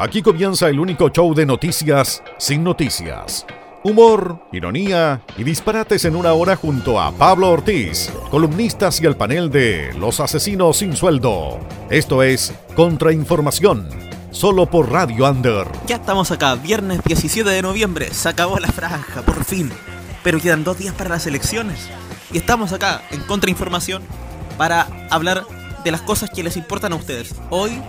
Aquí comienza el único show de noticias sin noticias. Humor, ironía y disparates en una hora junto a Pablo Ortiz, columnistas y el panel de Los Asesinos sin Sueldo. Esto es Contrainformación, solo por Radio Under. Ya estamos acá, viernes 17 de noviembre, se acabó la franja, por fin. Pero quedan dos días para las elecciones. Y estamos acá en Contrainformación para hablar de las cosas que les importan a ustedes. Hoy,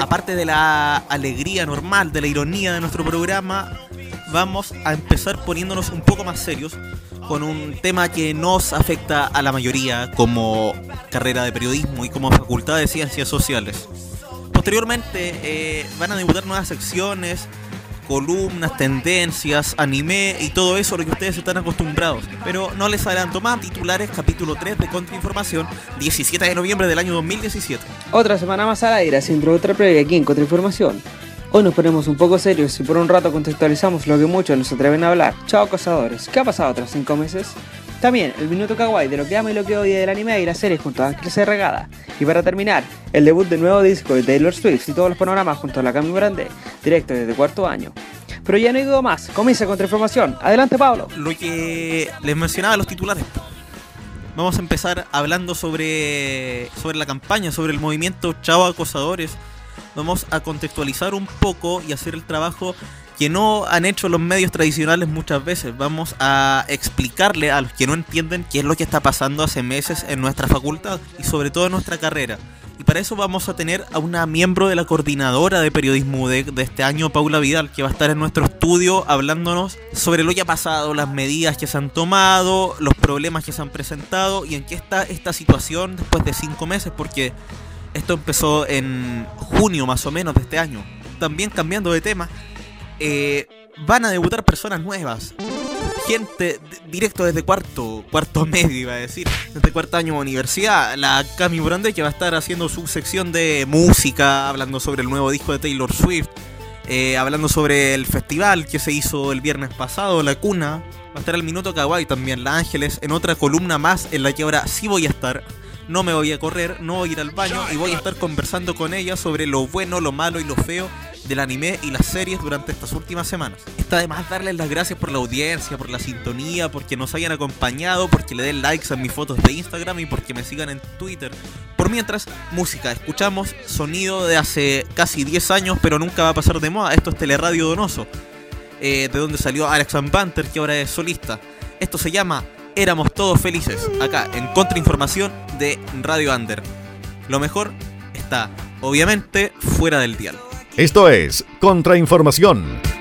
aparte de la alegría normal, de la ironía de nuestro programa, vamos a empezar poniéndonos un poco más serios con un tema que nos afecta a la mayoría como carrera de periodismo y como facultad de ciencias sociales. Posteriormente eh, van a debutar nuevas secciones, columnas, tendencias, anime y todo eso a lo que ustedes están acostumbrados. Pero no les adelanto más, titulares capítulo 3 de Contrainformación, 17 de noviembre del año 2017. Otra semana más al aire, haciendo otra previa aquí en Contrainformación. Hoy nos ponemos un poco serios y por un rato contextualizamos lo que muchos nos atreven a hablar. Chao acosadores, ¿qué ha pasado tras 5 meses? También el minuto kawaii de lo que ama y lo que odia del anime y la serie junto a Ángel Regada. Y para terminar, el debut del nuevo disco de Taylor Swift y todos los panoramas junto a la Cami Brande, directo desde cuarto año. Pero ya no hay duda más, comienza contra información. Adelante Pablo. Lo que les mencionaba los titulares. Vamos a empezar hablando sobre, sobre la campaña, sobre el movimiento Chao Acosadores. Vamos a contextualizar un poco y hacer el trabajo que no han hecho los medios tradicionales muchas veces. Vamos a explicarle a los que no entienden qué es lo que está pasando hace meses en nuestra facultad y sobre todo en nuestra carrera. Y para eso vamos a tener a una miembro de la coordinadora de periodismo de, de, este año, Paula Vidal, que va a estar en nuestro estudio hablándonos sobre lo que ha pasado, las medidas que se han tomado, los problemas que se han presentado y en qué está esta situación después de cinco meses, porque esto empezó en junio más o menos de este año. También cambiando de tema, eh, van a debutar personas nuevas. Gente directo desde cuarto, cuarto medio iba a decir, desde cuarto año de universidad. La Cami Brande que va a estar haciendo su sección de música, hablando sobre el nuevo disco de Taylor Swift, eh, hablando sobre el festival que se hizo el viernes pasado, La Cuna. Va a estar el Minuto Kawaii también, La Ángeles, en otra columna más en la que ahora sí voy a estar. No me voy a correr, no voy a ir al baño y voy a estar conversando con ella sobre lo bueno, lo malo y lo feo del anime y las series durante estas últimas semanas. Está además darles las gracias por la audiencia, por la sintonía, porque nos hayan acompañado, porque le den likes a mis fotos de Instagram y porque me sigan en Twitter. Por mientras, música, escuchamos sonido de hace casi 10 años, pero nunca va a pasar de moda. Esto es Teleradio Donoso, eh, de donde salió Alex Van Banter, que ahora es solista. Esto se llama Éramos Todos Felices, acá en Contrainformación de Radio Under. Lo mejor está, obviamente, fuera del dial. Esto es Contrainformación.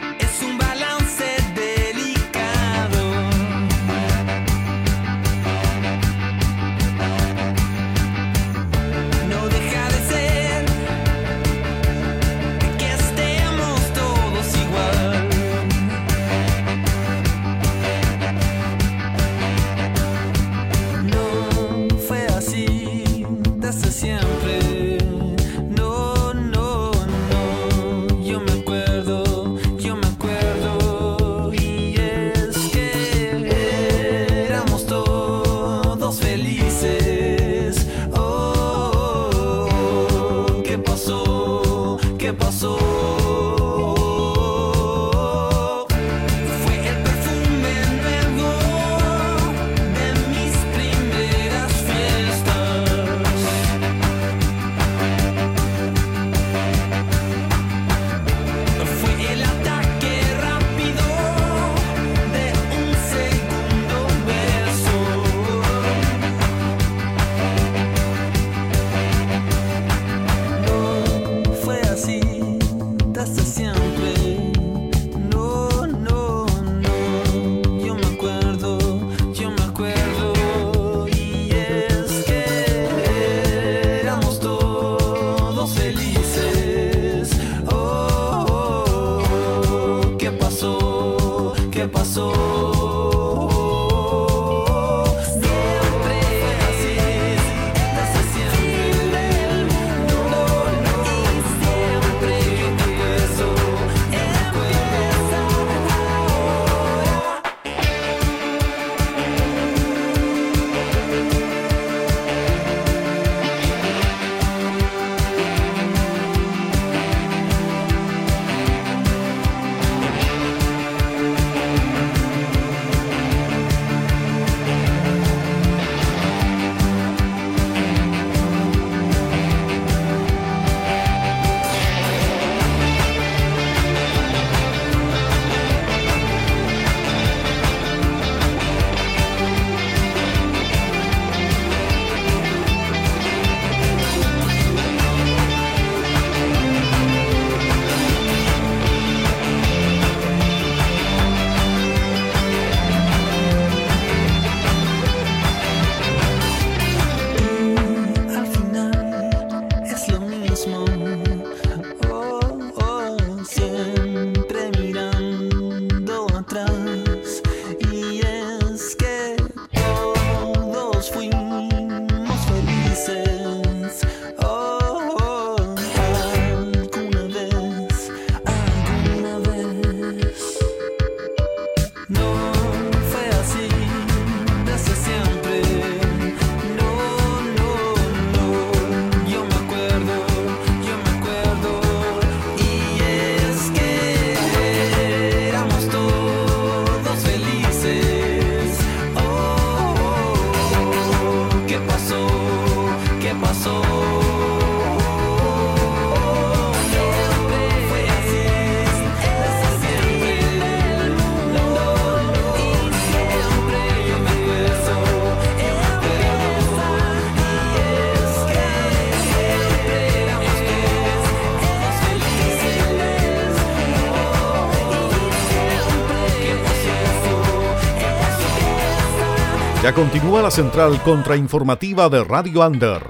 Continúa la central contrainformativa de Radio Under.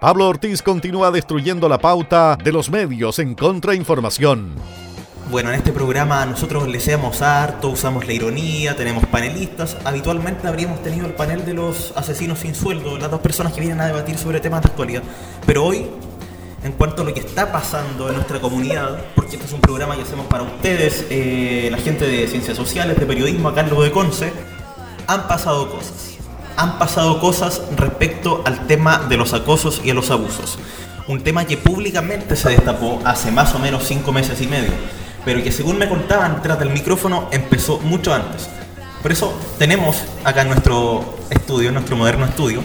Pablo Ortiz continúa destruyendo la pauta de los medios en contrainformación. Bueno, en este programa nosotros le seamos harto, usamos la ironía, tenemos panelistas. Habitualmente habríamos tenido el panel de los asesinos sin sueldo, las dos personas que vienen a debatir sobre temas de actualidad. Pero hoy, en cuanto a lo que está pasando en nuestra comunidad, porque este es un programa que hacemos para ustedes, eh, la gente de ciencias sociales, de periodismo, acá en de Conce, han pasado cosas. Han pasado cosas respecto al tema de los acosos y a los abusos. Un tema que públicamente se destapó hace más o menos cinco meses y medio, pero que según me contaban detrás del micrófono empezó mucho antes. Por eso tenemos acá en nuestro estudio, en nuestro moderno estudio,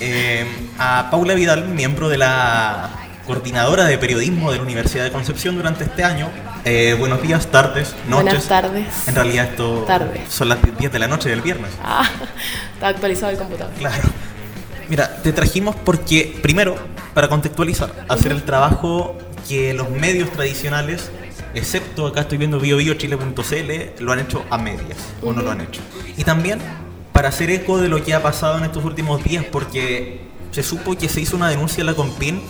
eh, a Paula Vidal, miembro de la coordinadora de periodismo de la Universidad de Concepción durante este año. Eh, buenos días, tardes, noches. Buenas tardes. En realidad esto Tardes. son las 10 de la noche del viernes. Ah, está actualizado el computador. Claro. Mira, te trajimos porque, primero, para contextualizar, hacer el trabajo que los medios tradicionales, excepto acá estoy viendo biobiochile.cl, lo han hecho a medias, o no lo han hecho. Y también para hacer eco de lo que ha pasado en estos últimos días, porque se supo que se hizo una denuncia en la Compin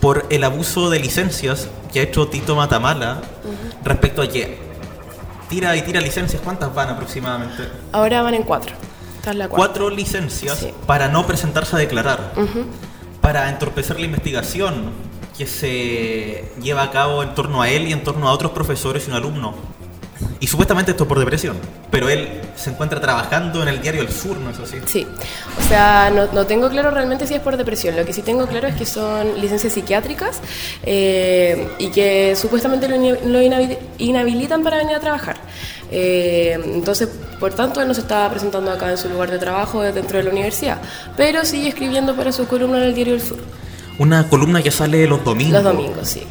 por el abuso de licencias que ha hecho Tito Matamala respecto a que tira y tira licencias, ¿cuántas van aproximadamente? Ahora van en cuatro. Esta es la cuarta. cuatro licencias Sí. para no presentarse a declarar, Ujú. para entorpecer la investigación que se lleva a cabo en torno a él y en torno a otros profesores y un alumno. Y supuestamente esto por depresión, pero él se encuentra trabajando en el diario El Sur, ¿no es así? Sí, o sea, no, no tengo claro realmente si es por depresión. Lo que sí tengo claro es que son licencias psiquiátricas eh, y que supuestamente lo, lo inhabi- inhabilitan para venir a trabajar. Eh, entonces, por tanto, él no se estaba presentando acá en su lugar de trabajo dentro de la universidad, pero sigue escribiendo para su columna en el Diario del Sur. Una columna que sale los domingos. Los domingos, sí.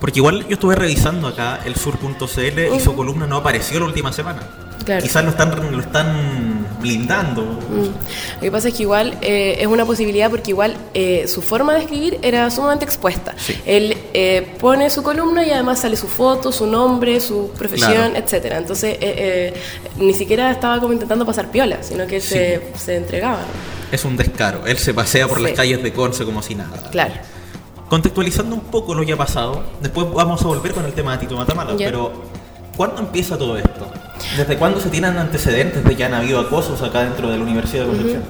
Porque igual yo estuve revisando acá el sur.cl y su columna no apareció la última semana. Claro. Quizás lo están, lo están blindando. Mm. Lo que pasa es que igual eh, es una posibilidad porque igual eh, su forma de escribir era sumamente expuesta. Sí. Él eh, pone su columna y además sale su foto, su nombre, su profesión, Claro. etcétera. Entonces eh, eh, ni siquiera estaba como intentando pasar piola, sino que Sí. se, se entregaba. Es un descaro. Él se pasea por Sí. las calles de Conce como si nada. Claro. Contextualizando un poco lo que ha pasado, después vamos a volver con el tema de Tito Matamala, Ya. pero ¿cuándo empieza todo esto? ¿Desde cuándo se tienen antecedentes de que han habido acosos acá dentro de la Universidad de Concepción?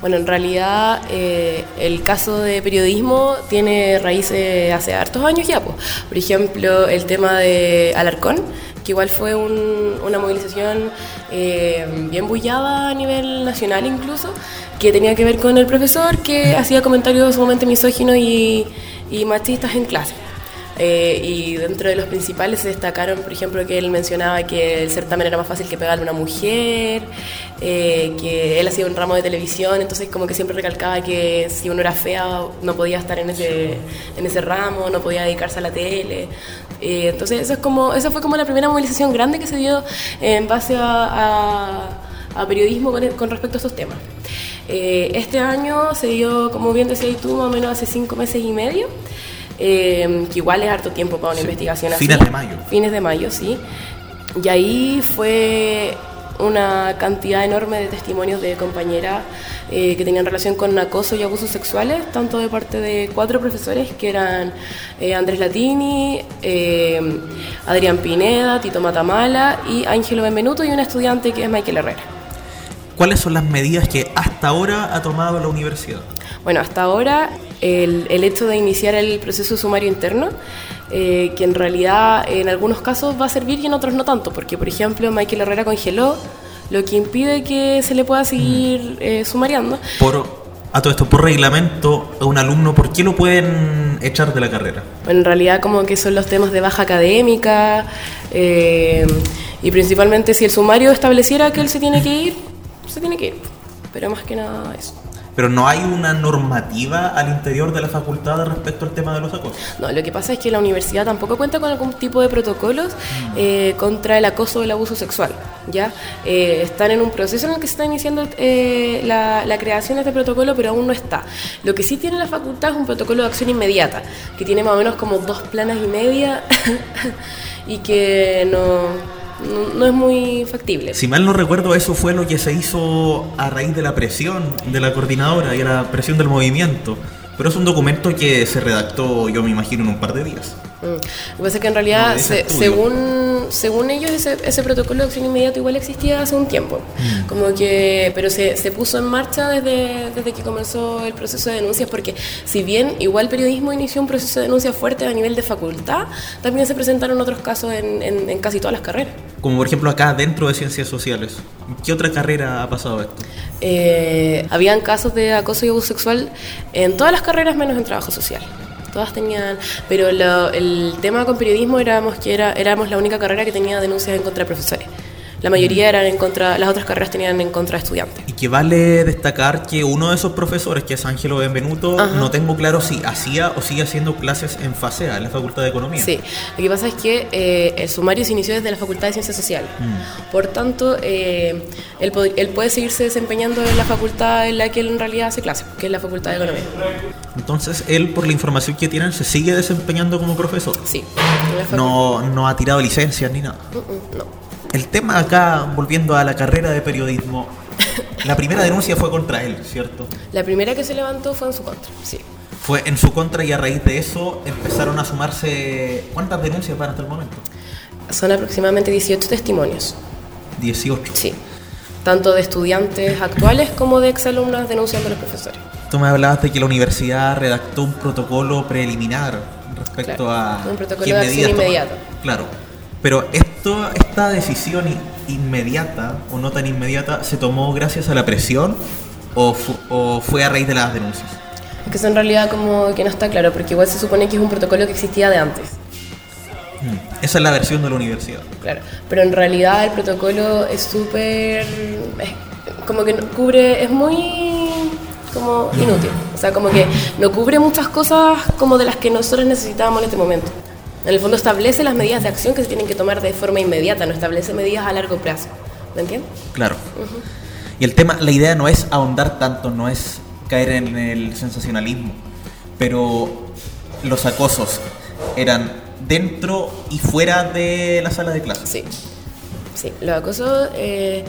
Bueno, en realidad eh, el caso de periodismo tiene raíces hace hartos años ya. pues. Por ejemplo, el tema de Alarcón, que igual fue un- una movilización eh, bien bullada a nivel nacional incluso, que tenía que ver con el profesor que hacía comentarios sumamente misóginos y, y machistas en clase. Eh, y dentro de los principales se destacaron, por ejemplo, que él mencionaba que el certamen era más fácil que pegarle a una mujer, eh, que él hacía un ramo de televisión, entonces como que siempre recalcaba que si uno era fea no podía estar en ese, en ese ramo, no podía dedicarse a la tele. Eh, entonces eso es como, esa fue como la primera movilización grande que se dio en base a, a- a periodismo con, con respecto a estos temas. Eh, este año se dio, como bien decías tú, más o menos hace cinco meses y medio, eh, que igual es harto tiempo para una Sí. investigación así. Fines de mayo. Fines de mayo, sí. Y ahí fue una cantidad enorme de testimonios de compañeras eh, que tenían relación con acoso y abusos sexuales, tanto de parte de cuatro profesores que eran eh, Andrés Latini, eh, Adrián Pineda, Tito Matamala y Ángelo Benvenuto y un estudiante que es Michael Herrera. ¿Cuáles son las medidas que hasta ahora ha tomado la universidad? Bueno, hasta ahora el, el hecho de iniciar el proceso sumario interno, eh, que en realidad en algunos casos va a servir y en otros no tanto, porque por ejemplo Michael Herrera congeló, lo que impide que se le pueda seguir eh, sumariando. Por, a todo esto, por reglamento, a un alumno, ¿por qué lo pueden echar de la carrera? Bueno, en realidad como que son los temas de baja académica eh, y principalmente si el sumario estableciera que él se tiene que ir, se tiene que ir. Pero más que nada eso. Pero no hay una normativa al interior de la facultad respecto al tema de los acosos. No, lo que pasa es que la universidad tampoco cuenta con algún tipo de protocolos eh, contra el acoso o el abuso sexual. ¿ya? Eh, están en un proceso en el que se está iniciando eh, la, la creación de este protocolo, pero aún no está. Lo que sí tiene la facultad es un protocolo de acción inmediata, que tiene más o menos como dos planas y media y que no, no, es muy factible. Si mal no recuerdo, eso fue lo que se hizo a raíz de la presión de la coordinadora y la presión del movimiento. Pero es un documento que se redactó, yo me imagino, en un par de días. Mm. Lo que pasa es que en realidad, se- según, según ellos, ese, ese protocolo de acción inmediato igual existía hace un tiempo. Mm. Como que, pero se, se puso en marcha desde, desde que comenzó el proceso de denuncias, porque si bien igual periodismo inició un proceso de denuncias fuerte a nivel de facultad, también se presentaron otros casos en, en- en casi todas las carreras. Como por ejemplo acá dentro de ciencias sociales. ¿Qué otra carrera ha pasado esto? Eh, habían casos de acoso y abuso sexual en todas las carreras menos en trabajo social. Todas tenían, pero lo- el tema con periodismo éramos que era, éramos la única carrera que tenía denuncias en contra de profesores. La mayoría eran en contra, las otras carreras tenían en contra estudiantes. Y que vale destacar que uno de esos profesores, que es Ángelo Benvenuto, Ajá. no tengo claro si hacía o sigue haciendo clases en FASEA, en la Facultad de Economía. Sí, lo que pasa es que eh, el sumario se inició desde la Facultad de Ciencias Sociales. Por tanto, eh, él, puede seguirse desempeñando en la facultad en la que él en realidad hace clases, que es la Facultad de Economía. Entonces él, por la información que tienen, se sigue desempeñando como profesor. Sí, No, no ha tirado licencias ni nada. Mm, mm, no. El tema acá, volviendo a la carrera de periodismo, la primera denuncia fue contra él, ¿cierto? La primera que se levantó fue en su contra, sí. Fue en su contra y a raíz de eso empezaron a sumarse... ¿Cuántas denuncias van hasta el momento? Son aproximadamente 18 testimonios, 18. sí. Tanto de estudiantes actuales como de exalumnas denunciando a los profesores. Tú me hablabas de que la universidad redactó un protocolo preliminar respecto Claro, a un protocolo de acción inmediata. Claro. Pero esto, esta decisión inmediata o no tan inmediata se tomó gracias a la presión o, fu- o fue a raíz de las denuncias. Es que eso en realidad como que no está claro, porque igual se supone que es un protocolo que existía de antes. Mm. Esa es la versión de la universidad. Claro, pero en realidad el protocolo es súper... como que no- cubre, es muy como inútil. O sea, como que no cubre muchas cosas como de las que nosotros necesitábamos en este momento. En el fondo establece las medidas de acción que se tienen que tomar de forma inmediata, no establece medidas a largo plazo. ¿Me entiendes? Claro. Y el tema, la idea no es ahondar tanto, no es caer en el sensacionalismo, pero los acosos eran dentro y fuera de la sala de clases. Sí, sí. Los acosos eh,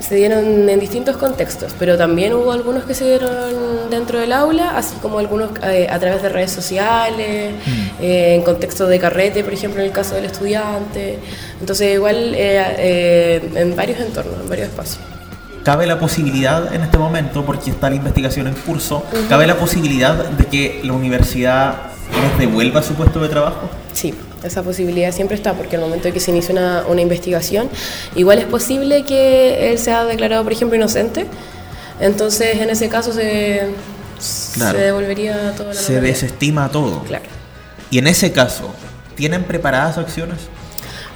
se dieron en distintos contextos, pero también hubo algunos que se dieron dentro del aula, así como algunos eh, a través de redes sociales, eh, en contexto de carrete, por ejemplo, en el caso del estudiante. Entonces, igual eh, eh, en varios entornos, en varios espacios. Cabe la posibilidad en este momento, porque está la investigación en curso, cabe la posibilidad de que la universidad les devuelva su puesto de trabajo. Sí, esa posibilidad siempre está, porque al momento de que se inicia una, una investigación, igual es posible que él sea declarado, por ejemplo, inocente. Entonces, en ese caso se, Claro. se devolvería toda la Se normalidad. desestima todo. Claro. Y en ese caso, ¿tienen preparadas acciones?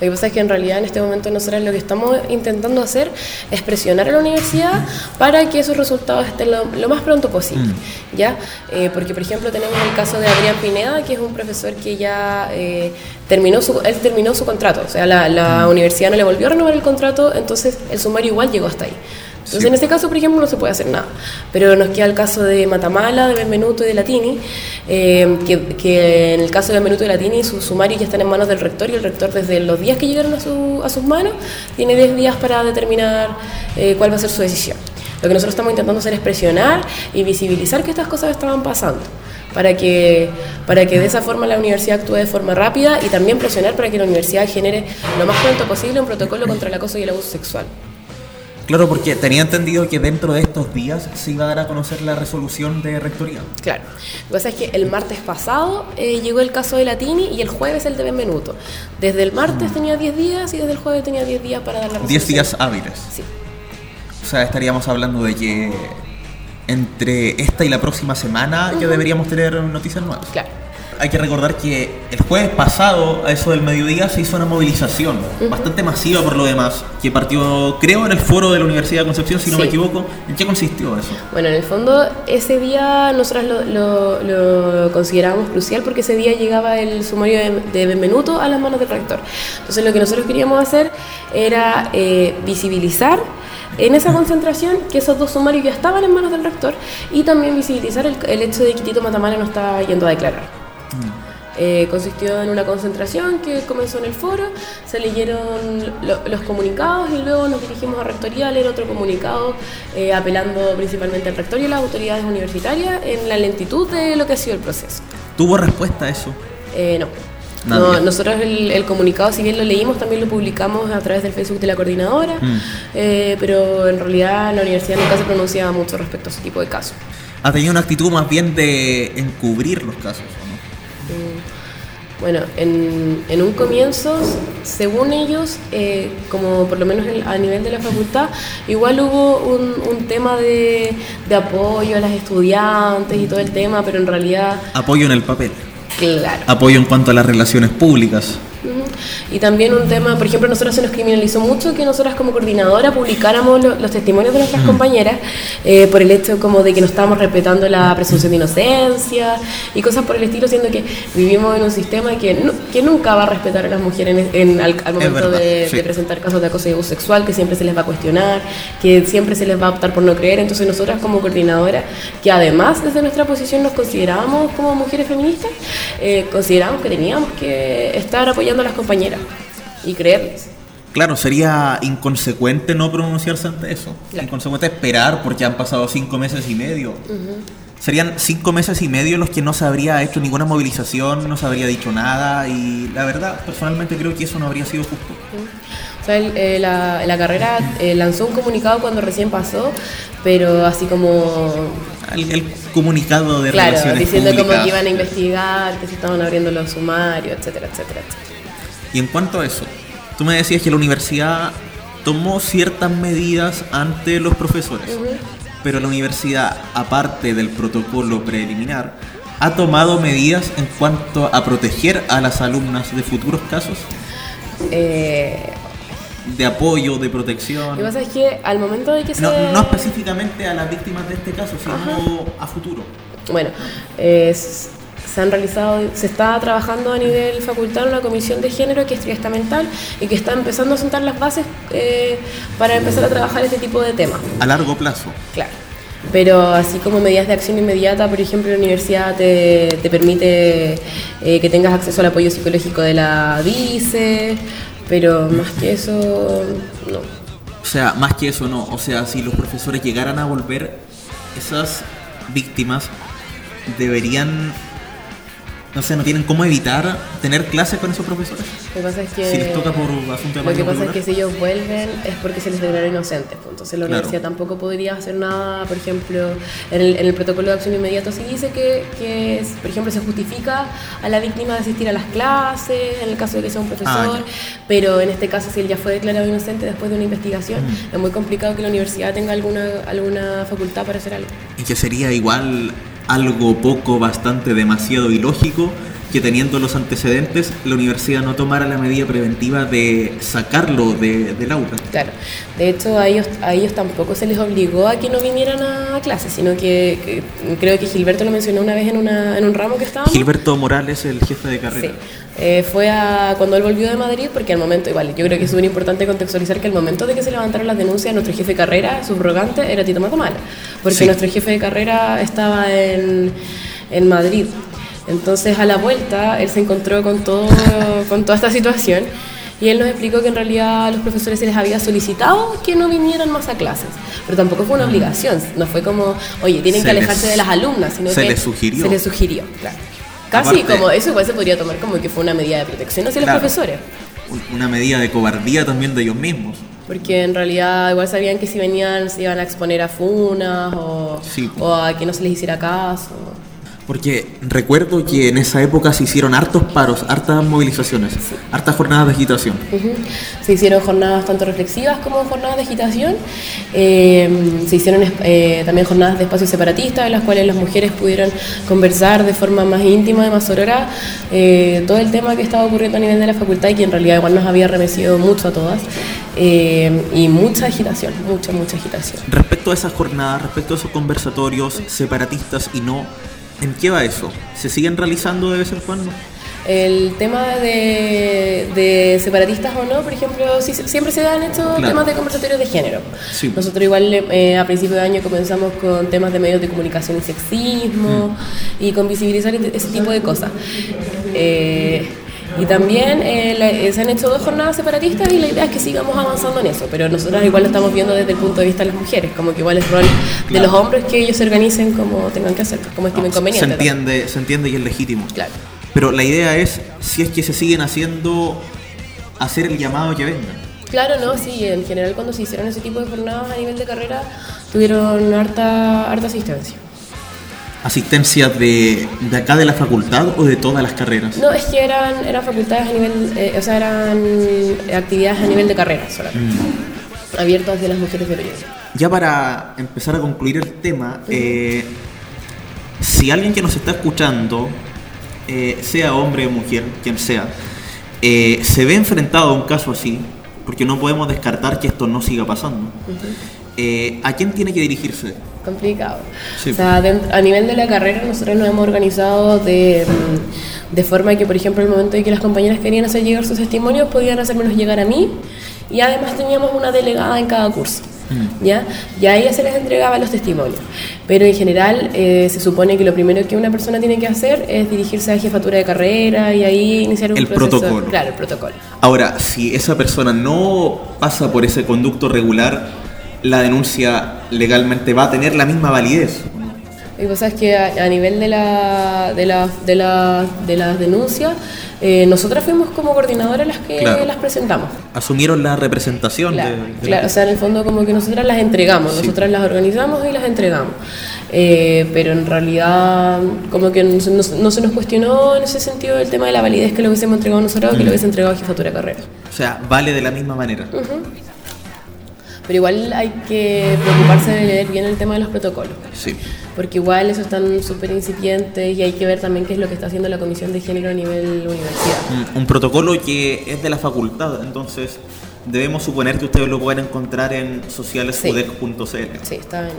Lo que pasa es que en realidad en este momento nosotros lo que estamos intentando hacer es presionar a la universidad para que esos resultados estén lo, lo más pronto posible. ¿ya? Eh, porque, por ejemplo, tenemos el caso de Adrián Pineda, que es un profesor que ya eh, terminó, su, él terminó su contrato. O sea, la, la universidad no le volvió a renovar el contrato, entonces el sumario igual llegó hasta ahí. Entonces, en este caso, por ejemplo, no se puede hacer nada. Pero nos queda el caso de Matamala, de Benvenuto y de Latini, eh, que, que en el caso de Benvenuto y Latini, sus sumarios ya están en manos del rector y el rector, desde los días que llegaron a, su- a sus manos, tiene 10 días para determinar eh, cuál va a ser su decisión. Lo que nosotros estamos intentando hacer es presionar y visibilizar que estas cosas estaban pasando. Para que, para que de esa forma la universidad actúe de forma rápida y también presionar para que la universidad genere lo más pronto posible un protocolo contra el acoso y el abuso sexual. Claro, porque tenía entendido que dentro de estos días se iba a dar a conocer la resolución de rectoría. Claro. Lo que pasa es que el martes pasado eh, llegó el caso de Latini y el jueves el de Benvenuto. Desde el martes tenía 10 días y desde el jueves tenía 10 días para dar la resolución. 10 días hábiles. Sí. O sea, estaríamos hablando de que entre esta y la próxima semana ya deberíamos tener noticias nuevas. Claro. Hay que recordar que el jueves pasado, a eso del mediodía, se hizo una movilización bastante masiva por lo demás, que partió, creo, en el foro de la Universidad de Concepción, si no Sí. me equivoco. ¿En qué consistió eso? Bueno, en el fondo, ese día nosotros lo, lo, lo considerábamos crucial porque ese día llegaba el sumario de, de Benvenuto a las manos del rector. Entonces, lo que nosotros queríamos hacer era eh, visibilizar en esa concentración que esos dos sumarios ya estaban en manos del rector y también visibilizar el, el hecho de que Tito Matamala no estaba yendo a declarar. Eh, consistió en una concentración que comenzó en el foro, se leyeron lo- los comunicados y luego nos dirigimos a Rectoría a leer otro comunicado eh, apelando principalmente al rector y a las autoridades universitarias en la lentitud de lo que ha sido el proceso. ¿Tuvo respuesta a eso? Eh, no. Nosotros el, el comunicado, si bien lo leímos, también lo publicamos a través del Facebook de la coordinadora, Mm. eh, pero en realidad la universidad nunca se pronunciaba mucho respecto a ese tipo de casos. Ha tenido una actitud más bien de encubrir los casos. Bueno, en, en un comienzo, según ellos, eh, como por lo menos en- a nivel de la facultad, igual hubo un, un tema de, de apoyo a las estudiantes y todo el tema, pero en realidad, Apoyo en el papel. claro. Apoyo en cuanto a las relaciones públicas. Y también un tema, por ejemplo, nosotros se nos criminalizó mucho que nosotras como coordinadora publicáramos lo- los testimonios de nuestras compañeras eh, por el hecho como de que no estábamos respetando la presunción de inocencia y cosas por el estilo, siendo que vivimos en un sistema que, que nunca va a respetar a las mujeres en, en- al, al momento verdad, de, sí. de presentar casos de acoso y abuso sexual, que siempre se les va a cuestionar, que siempre se les va a optar por no creer. Entonces nosotras como coordinadora, que además desde nuestra posición nos considerábamos como mujeres feministas, eh, consideramos que teníamos que estar apoyando a las compañeras y creerles. Claro, sería inconsecuente no pronunciarse ante eso. Claro. Inconsecuente esperar porque han pasado cinco meses y medio. Serían cinco meses y medio los que no se habría hecho ninguna movilización, no se habría dicho nada y la verdad, personalmente creo que eso no habría sido justo. O sea, el- eh, la, la carrera eh, lanzó un comunicado cuando recién pasó, pero así como, El, el comunicado de claro, relaciones diciendo como públicas. que iban a investigar, que se estaban abriendo los sumarios, etcétera, etcétera, etcétera. Y en cuanto a eso, tú me decías que la universidad tomó ciertas medidas ante los profesores, pero la universidad, aparte del protocolo preliminar, ha tomado medidas en cuanto a proteger a las alumnas de futuros casos Eh, de apoyo, de protección. lo que pasa es que al momento de que se... No, no específicamente a las víctimas de este caso, sino a futuro. Bueno, eh, s- se han realizado, se está trabajando a nivel facultad una comisión de género que es triestamental y que está empezando a sentar las bases eh, para empezar a trabajar este tipo de temas. A largo plazo. Claro. Pero así como medidas de acción inmediata, por ejemplo, la universidad te, te permite eh, que tengas acceso al apoyo psicológico de la vice, pero más que eso, no. O sea, más que eso no. O sea, si los profesores llegaran a volver, esas víctimas deberían... No sé, no tienen cómo evitar tener clases con esos profesores. Lo que pasa es que, Si les toca por asunto de lo que pasa es que si ellos vuelven es porque se les declararon inocentes. pues. Entonces la Claro. universidad tampoco podría hacer nada, por ejemplo, en el, en el protocolo de acción inmediato sí dice que, que es- por ejemplo, se justifica a la víctima de asistir a las clases, en el caso de que sea un profesor, Ah, pero en este caso si él ya fue declarado inocente después de una investigación, Mm. es muy complicado que la universidad tenga alguna, alguna facultad para hacer algo. Y que sería igual algo poco, bastante, demasiado ilógico que teniendo los antecedentes la universidad no tomara la medida preventiva de sacarlo de, del aula. Claro, de hecho a ellos, a ellos tampoco se les obligó a que no vinieran a clases, sino que, que creo que Gilberto lo mencionó una vez en, una, en un ramo que estábamos. Gilberto Morales, el jefe de Sí, carrera. Eh, fue a, cuando él volvió de Madrid, porque al momento, igual, yo creo que es súper importante contextualizar que al momento de que se levantaron las denuncias, nuestro jefe de carrera, subrogante, era Tito Matamala, porque Sí. nuestro jefe de carrera estaba en, en Madrid. Entonces, a la vuelta, él se encontró con, todo, con toda esta situación y él nos explicó que en realidad a los profesores se les había solicitado que no vinieran más a clases, pero tampoco fue una obligación, no fue como, oye, tienen Se que alejarse les- de las alumnas, sino se que les sugirió. Se les sugirió, claro. Casi Aparte- como eso igual se podría tomar como que fue una medida de protección hacia Claro. los profesores. Un- Una medida de cobardía también de ellos mismos. Porque en realidad igual sabían que si venían se iban a exponer a funas o, Sí. o a que no se les hiciera caso. Porque recuerdo que en esa época se hicieron hartos paros, hartas movilizaciones, hartas jornadas de agitación. Ujú. Se hicieron jornadas tanto reflexivas como jornadas de agitación. Eh, se hicieron eh, también jornadas de espacios separatistas en las cuales las mujeres pudieron conversar de forma más íntima y más sorora eh, todo el tema que estaba ocurriendo a nivel de la facultad y que en realidad igual nos había remecido mucho a todas. Eh, y mucha agitación, mucha, mucha agitación. Respecto a esas jornadas, respecto a esos conversatorios separatistas y no, ¿en qué va eso? ¿Se siguen realizando de vez en cuando? El tema de, de separatistas o no, por ejemplo, sí, siempre se dan estos Claro. temas de conversatorios de género. Sí. Nosotros igual eh, a principio de año comenzamos con temas de medios de comunicación y sexismo y con visibilizar ese ese tipo de cosas. Eh, y también eh, la- eh, se han hecho dos jornadas separatistas y la idea es que sigamos avanzando en eso, pero nosotros igual lo estamos viendo desde el punto de vista de las mujeres, como que igual es rol de los hombres que ellos se organicen como tengan que hacer, como estimen se conveniente. entiende, se entiende y es legítimo. Claro. Pero la idea es, si es que se siguen haciendo, hacer el llamado que vengan. Claro, no, sí, en general cuando se hicieron ese tipo de jornadas a nivel de carrera tuvieron harta, harta asistencia. ¿Asistencia de, de acá de la facultad o de todas las carreras? No, es que eran, eran facultades a nivel, eh, o sea, eran actividades a nivel de carrera solamente, abiertas de las mujeres de periodismo. Ya para empezar a concluir el tema, eh, si alguien que nos está escuchando, eh, sea hombre o mujer, quien sea, eh, se ve enfrentado a un caso así, porque no podemos descartar que esto no siga pasando, eh, ¿a quién tiene que dirigirse? Complicado. Sí. O sea, a nivel de la carrera nosotros nos hemos organizado de, mm, de forma que, por ejemplo, el momento en que las compañeras querían hacer llegar sus testimonios, podían hacérmelos llegar a mí y además teníamos una delegada en cada curso. ¿Ya? Y a ella se les entregaba los testimonios. Pero en general eh, se supone que lo primero que una persona tiene que hacer es dirigirse a jefatura de carrera y ahí iniciar un El proceso. protocolo. Claro, el protocolo. Ahora, si esa persona no pasa por ese conducto regular, la denuncia legalmente va a tener la misma validez. Y vos sabes que a, a nivel de, la, de, la, de, la- de las denuncias, eh, nosotras fuimos como coordinadoras las que Claro. las presentamos. Asumieron la representación Claro, de, de- claro, o sea, en el fondo como que nosotras las entregamos, Sí. nosotras las organizamos y las entregamos. Eh, pero en realidad como que no, se- no se- no se nos cuestionó en ese sentido el tema de la validez que lo hubiésemos entregado nosotros o que lo hubiese entregado jefatura de carrera. O sea, vale de la misma manera. Pero igual hay que preocuparse de leer bien el tema de los protocolos. Sí. Porque igual esos están súper incipientes y hay que ver también qué es lo que está haciendo la Comisión de Género a nivel universidad. Un, un protocolo que es de la facultad, entonces debemos suponer que ustedes lo pueden encontrar en socialesudec.cl. Sí, está en...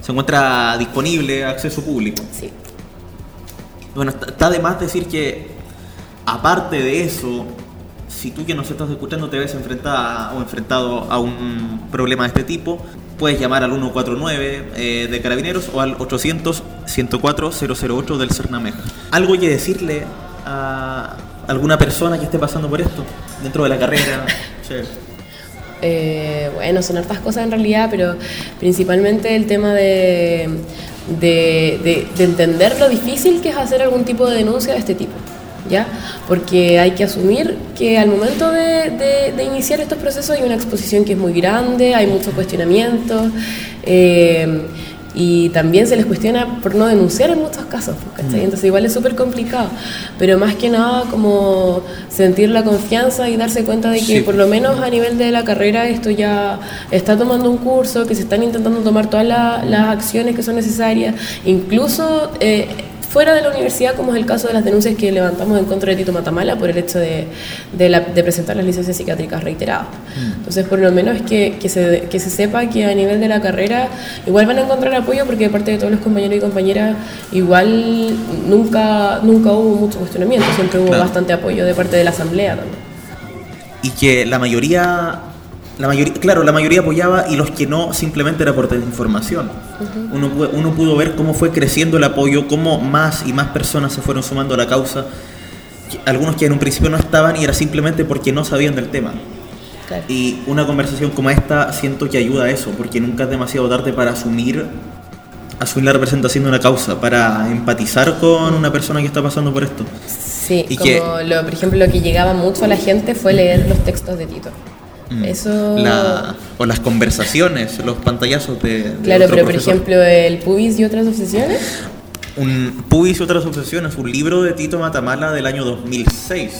Se encuentra disponible a acceso público. Sí. Bueno, está- está de más decir que, aparte de eso, si tú que nos estás escuchando te ves enfrentada o enfrentado a un problema de este tipo, puedes llamar al 149 eh, de Carabineros o al 800-104-008 del CERNAMEC. ¿Algo que decirle a alguna persona que esté pasando por esto dentro de la carrera? Sí. Eh, bueno, son hartas cosas en realidad, pero principalmente el tema de, de, de- de entender lo difícil que es hacer algún tipo de denuncia de este tipo. ¿Ya? Porque hay que asumir que al momento de, de- de iniciar estos procesos hay una exposición que es muy grande, hay mucho cuestionamiento eh, y también se les cuestiona por no denunciar en muchos casos. ¿cachai? Entonces igual es súper complicado, pero más que nada como sentir la confianza y darse cuenta de que Sí. por lo menos a nivel de la carrera esto ya está tomando un curso, que se están intentando tomar todas la- las acciones que son necesarias, incluso eh, fuera de la universidad, como es el caso de las denuncias que levantamos en contra de Tito Matamala por el hecho de, de la- de presentar las licencias psiquiátricas reiteradas. Entonces, por lo menos que, que, se, que se sepa que a nivel de la carrera igual van a encontrar apoyo porque de parte de todos los compañeros y compañeras igual nunca, nunca hubo mucho cuestionamiento, siempre hubo Claro. bastante apoyo de parte de la asamblea también. y que la mayoría, la mayoría, claro, la mayoría apoyaba y los que no simplemente era por desinformación. uno, pu- uno pudo ver cómo fue creciendo el apoyo, cómo más y más personas se fueron sumando a la causa. Algunos que en un principio no estaban y era simplemente porque no sabían del tema. Claro. Y una conversación como esta siento que ayuda a eso, porque nunca es demasiado tarde para asumir, asumir la representación de una causa, para empatizar con una persona que está pasando por esto. Sí, Y como que- lo, por ejemplo, lo que llegaba mucho a la gente fue leer los textos de Tito. Mm. Eso... La- o las conversaciones, los pantallazos de... de Claro, otro pero por ejemplo, el pubis y otras obsesiones. Un Pubis y otras obsesiones, un libro de Tito Matamala del año 2006,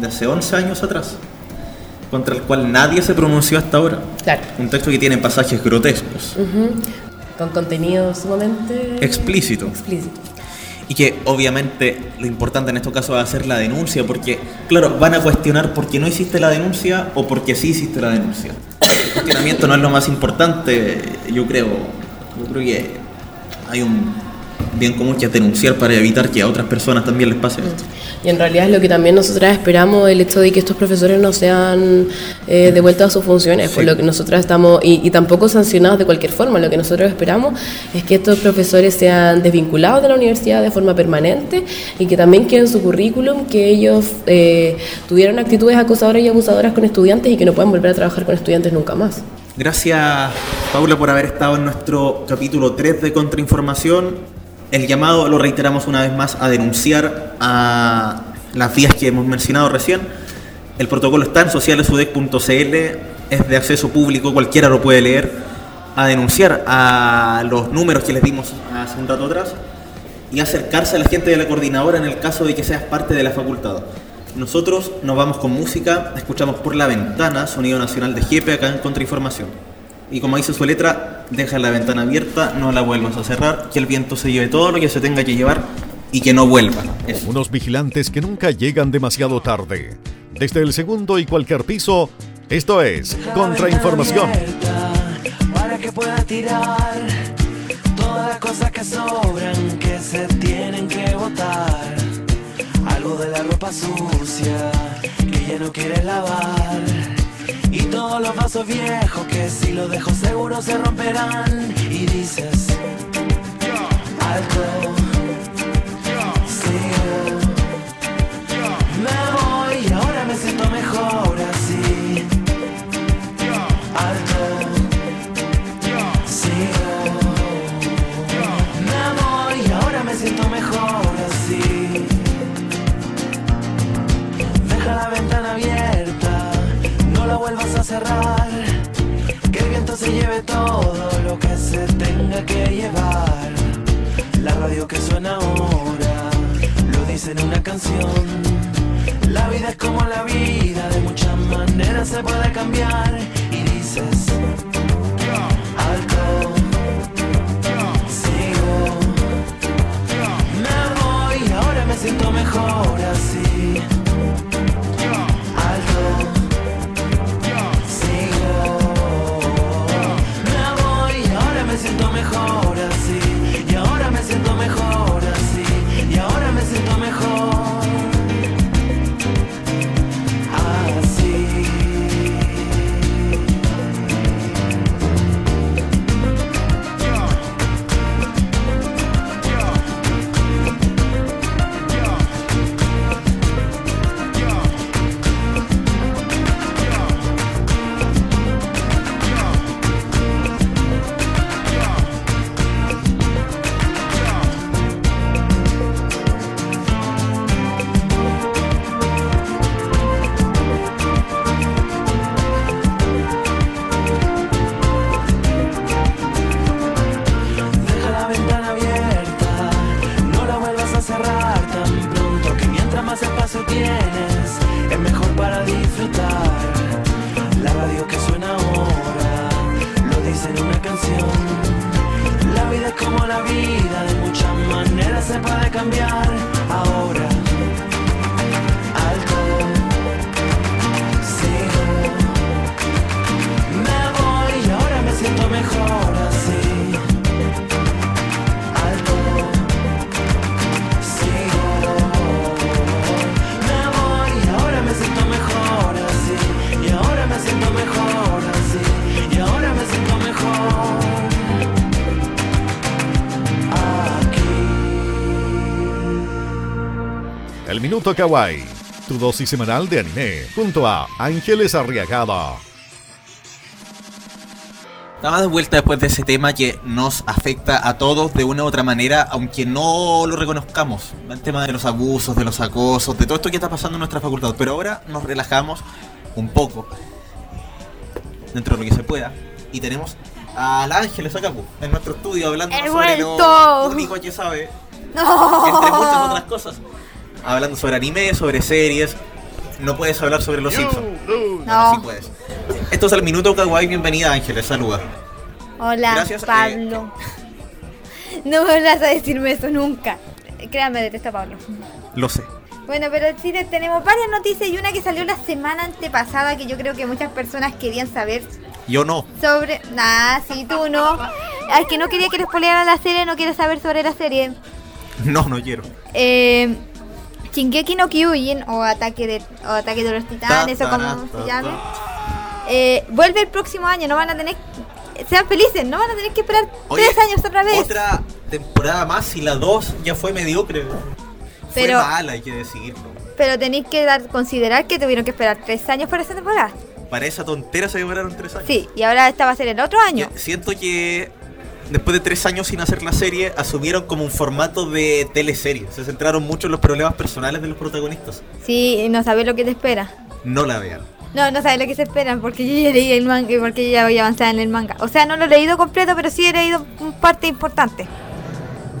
de hace 11 años atrás, contra el cual nadie se pronunció hasta ahora. Claro. Un texto que tiene pasajes grotescos. Con contenido sumamente explícito, explícito. Y que obviamente lo importante en estos casos es hacer la denuncia, porque, claro, van a cuestionar por qué no hiciste la denuncia o por qué sí hiciste la denuncia. El cuestionamiento no es lo más importante, yo creo. Yo creo que hay un bien común que es denunciar para evitar que a otras personas también les pase esto. Y en realidad es lo que también nosotras esperamos, el hecho de que estos profesores no sean eh, devueltos a sus funciones, por lo que nosotros estamos, y, y tampoco sancionados de cualquier forma, lo que nosotros esperamos es que estos profesores sean desvinculados de la universidad de forma permanente y que también quede en su currículum que ellos eh, tuvieron actitudes acosadoras y abusadoras con estudiantes y que no puedan volver a trabajar con estudiantes nunca más. Gracias, Paula, por haber estado en nuestro capítulo 3 de Contrainformación. El llamado, lo reiteramos una vez más, a denunciar a las vías que hemos mencionado recién. El protocolo está en socialesudec.cl, es de acceso público, cualquiera lo puede leer. A denunciar a los números que les dimos hace un rato atrás y acercarse a la gente de la coordinadora en el caso de que seas parte de la facultad. Nosotros nos vamos con música, escuchamos por la ventana, sonido nacional de Jepe acá en Contrainformación. Y como dice su letra, deja la ventana abierta, no la vuelvas a cerrar, que el viento se lleve todo lo que se tenga que llevar y que no vuelva. Eso. Unos vigilantes que nunca llegan demasiado tarde. Desde el segundo y cualquier piso, esto es Contrainformación. Para que pueda tirar todas las cosas que sobran, que se tienen que botar. Algo de la ropa sucia que ya no quieres lavar. Y todos los vasos viejos que si los dejo seguro se romperán. Y dices, alto, sigo. Me voy y ahora me siento mejor Que el viento se lleve todo lo que se tenga que llevar. La radio que suena ahora lo dice en una canción. La vida es como la vida, de muchas maneras se puede cambiar. Y dices, alto, sigo. Me voy, ahora me siento mejor así. Mejor así. Y ahora me siento mejor así. Y ahora me siento mejor. Minuto Kawaii, tu dosis semanal de anime, junto a Ángeles Arriagada. Estamos de vuelta después de ese tema que nos afecta a todos de una u otra manera, aunque no lo reconozcamos. El tema de los abusos, de los acosos, de todo esto que está pasando en nuestra facultad. Pero ahora nos relajamos un poco, dentro de lo que se pueda, y tenemos al Ángeles acá, pu, en nuestro estudio, hablando He sobre vuelto. lo único que sabe, No. entre muchas otras cosas. Hablando sobre anime, sobre series. No puedes hablar sobre los Simpsons. No. sí puedes. Esto es el Minuto Kawaii. Bienvenida, Ángeles. Saluda. Hola, Gracias, eh. Pablo. No me vas a decirme eso nunca. Créanme, detesto a Pablo. Lo sé. Bueno, pero en Chile tenemos varias noticias y una que salió la semana antepasada que yo creo que muchas personas querían saber Yo no. sobre... Nah, sí, tú no. al que no quería que le spoileara la serie, no quiere saber sobre la serie. No, no quiero. Eh, Shingeki no Kyojin o Ataque de, o Ataque de los Titanes Ta, o como ta, se llame. Eh, vuelve el próximo año, no van a tener... Sean felices, no van a tener que esperar Oye, tres años otra vez. Otra temporada más y la 2 ya fue mediocre. Pero- fue mala, hay que decirlo. Pero tenéis que dar, considerar que tuvieron que esperar tres años para esa temporada. Para esa tontera se demoraron tres años. Sí, y ahora esta va a ser el otro año. Siento que después de tres años sin hacer la serie, asumieron como un formato de teleserie. Se centraron mucho en los problemas personales de los protagonistas. Sí, y no sabes lo que te espera. No la vean. No, no sabes lo que se esperan porque yo ya leí el manga y porque yo ya voy avanzada en el manga. O sea, no lo he leído completo, pero sí he leído un parte importante.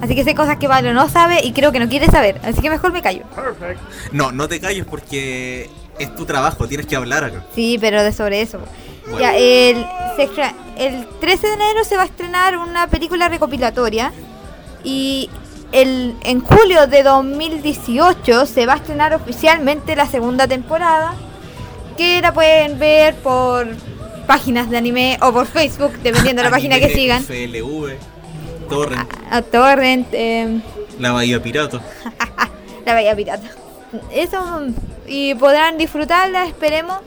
Así que sé cosas que Pablo no sabe y creo que no quiere saber. Así que mejor me callo. No, no te calles porque es tu trabajo, tienes que hablar acá. Sí, pero de sobre eso. Bueno. Ya, el, se el 13 de enero se va a estrenar una película recopilatoria y el, en julio de 2018 se va a estrenar oficialmente la segunda temporada que la pueden ver por páginas de anime o por Facebook, dependiendo de la página que sigan. FLV, Torrent, A Torrent, eh, La Bahía Pirata. la Bahía Pirata. Eso, y podrán disfrutarla, esperemos.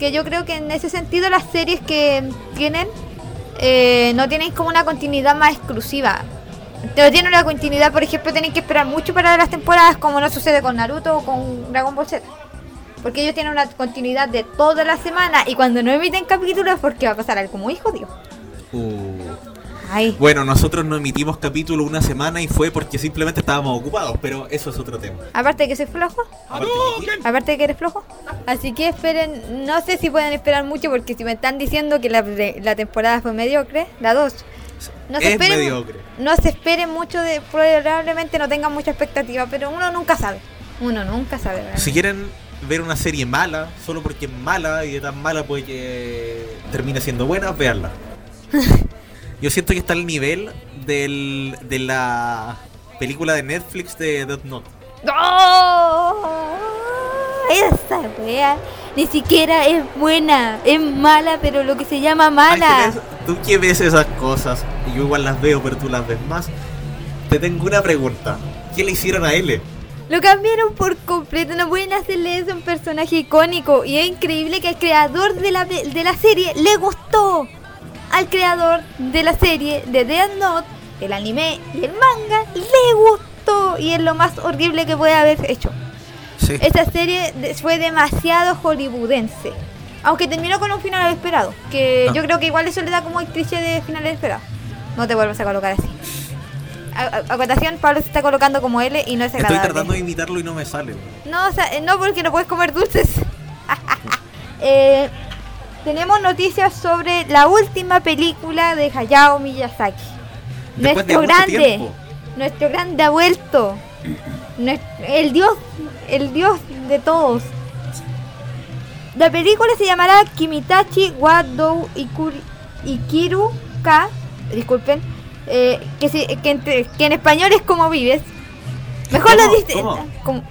Que yo creo que en ese sentido las series que tienen eh, no tienen como una continuidad más exclusiva. No tienen una continuidad, por ejemplo, tienen que esperar mucho para las temporadas, como no sucede con Naruto o con Dragon Ball Z. Porque ellos tienen una continuidad de toda la semana y cuando no emiten capítulos, porque va a pasar algo muy jodido. Uh. Ay, Bueno, nosotros no emitimos capítulo una semana y fue porque simplemente estábamos ocupados, pero eso es otro tema. aparte de que soy flojo, Aparte que- Aparte de que eres flojo. Así que esperen, no sé si pueden esperar mucho porque si me están diciendo que la, la temporada fue mediocre, la 2. No se Es esperen, mediocre. No se esperen mucho de probablemente no tengan mucha expectativa, pero uno nunca sabe. Uno nunca sabe. ¿verdad? Si quieren ver una serie mala, solo porque es mala y de tan mala puede que termine siendo buena, veanla. Yo siento que está al nivel del, de la película de Netflix de Death Note. ¡Oh! Esa wea ni siquiera es buena, es mala, pero lo que se llama mala. Ángeles, tú que ves esas cosas, y yo igual las veo, pero tú las ves más. Te tengo una pregunta. ¿Qué le hicieron a L? Lo cambiaron por completo, no pueden hacerle eso a un personaje icónico. Y es increíble que al creador de la, de la serie le gustó. Al creador de la serie de Death Note, el anime y el manga, le gustó. Y es lo más horrible que puede haber hecho. Sí. Esta serie fue demasiado hollywoodense. Aunque terminó con un final esperado. Que No. yo creo que igual eso le da como el cliché de finales esperados. No te vuelvas a colocar así. A- a- Acotación, Pablo se está colocando como L y no es Estoy agradable. tratando de imitarlo y no me sale. No, o sea, eh, no porque no puedes comer dulces. Eh, tenemos noticias sobre la última película de Hayao Miyazaki. Después nuestro grande, tiempo. nuestro grande ha vuelto. Nues- el dios, el dios de todos. La película se llamará Kimitachi wa Dou Ikiru Ka, disculpen, eh, que, se- que entre- que en español es como vives. Mejor ¿Cómo? lo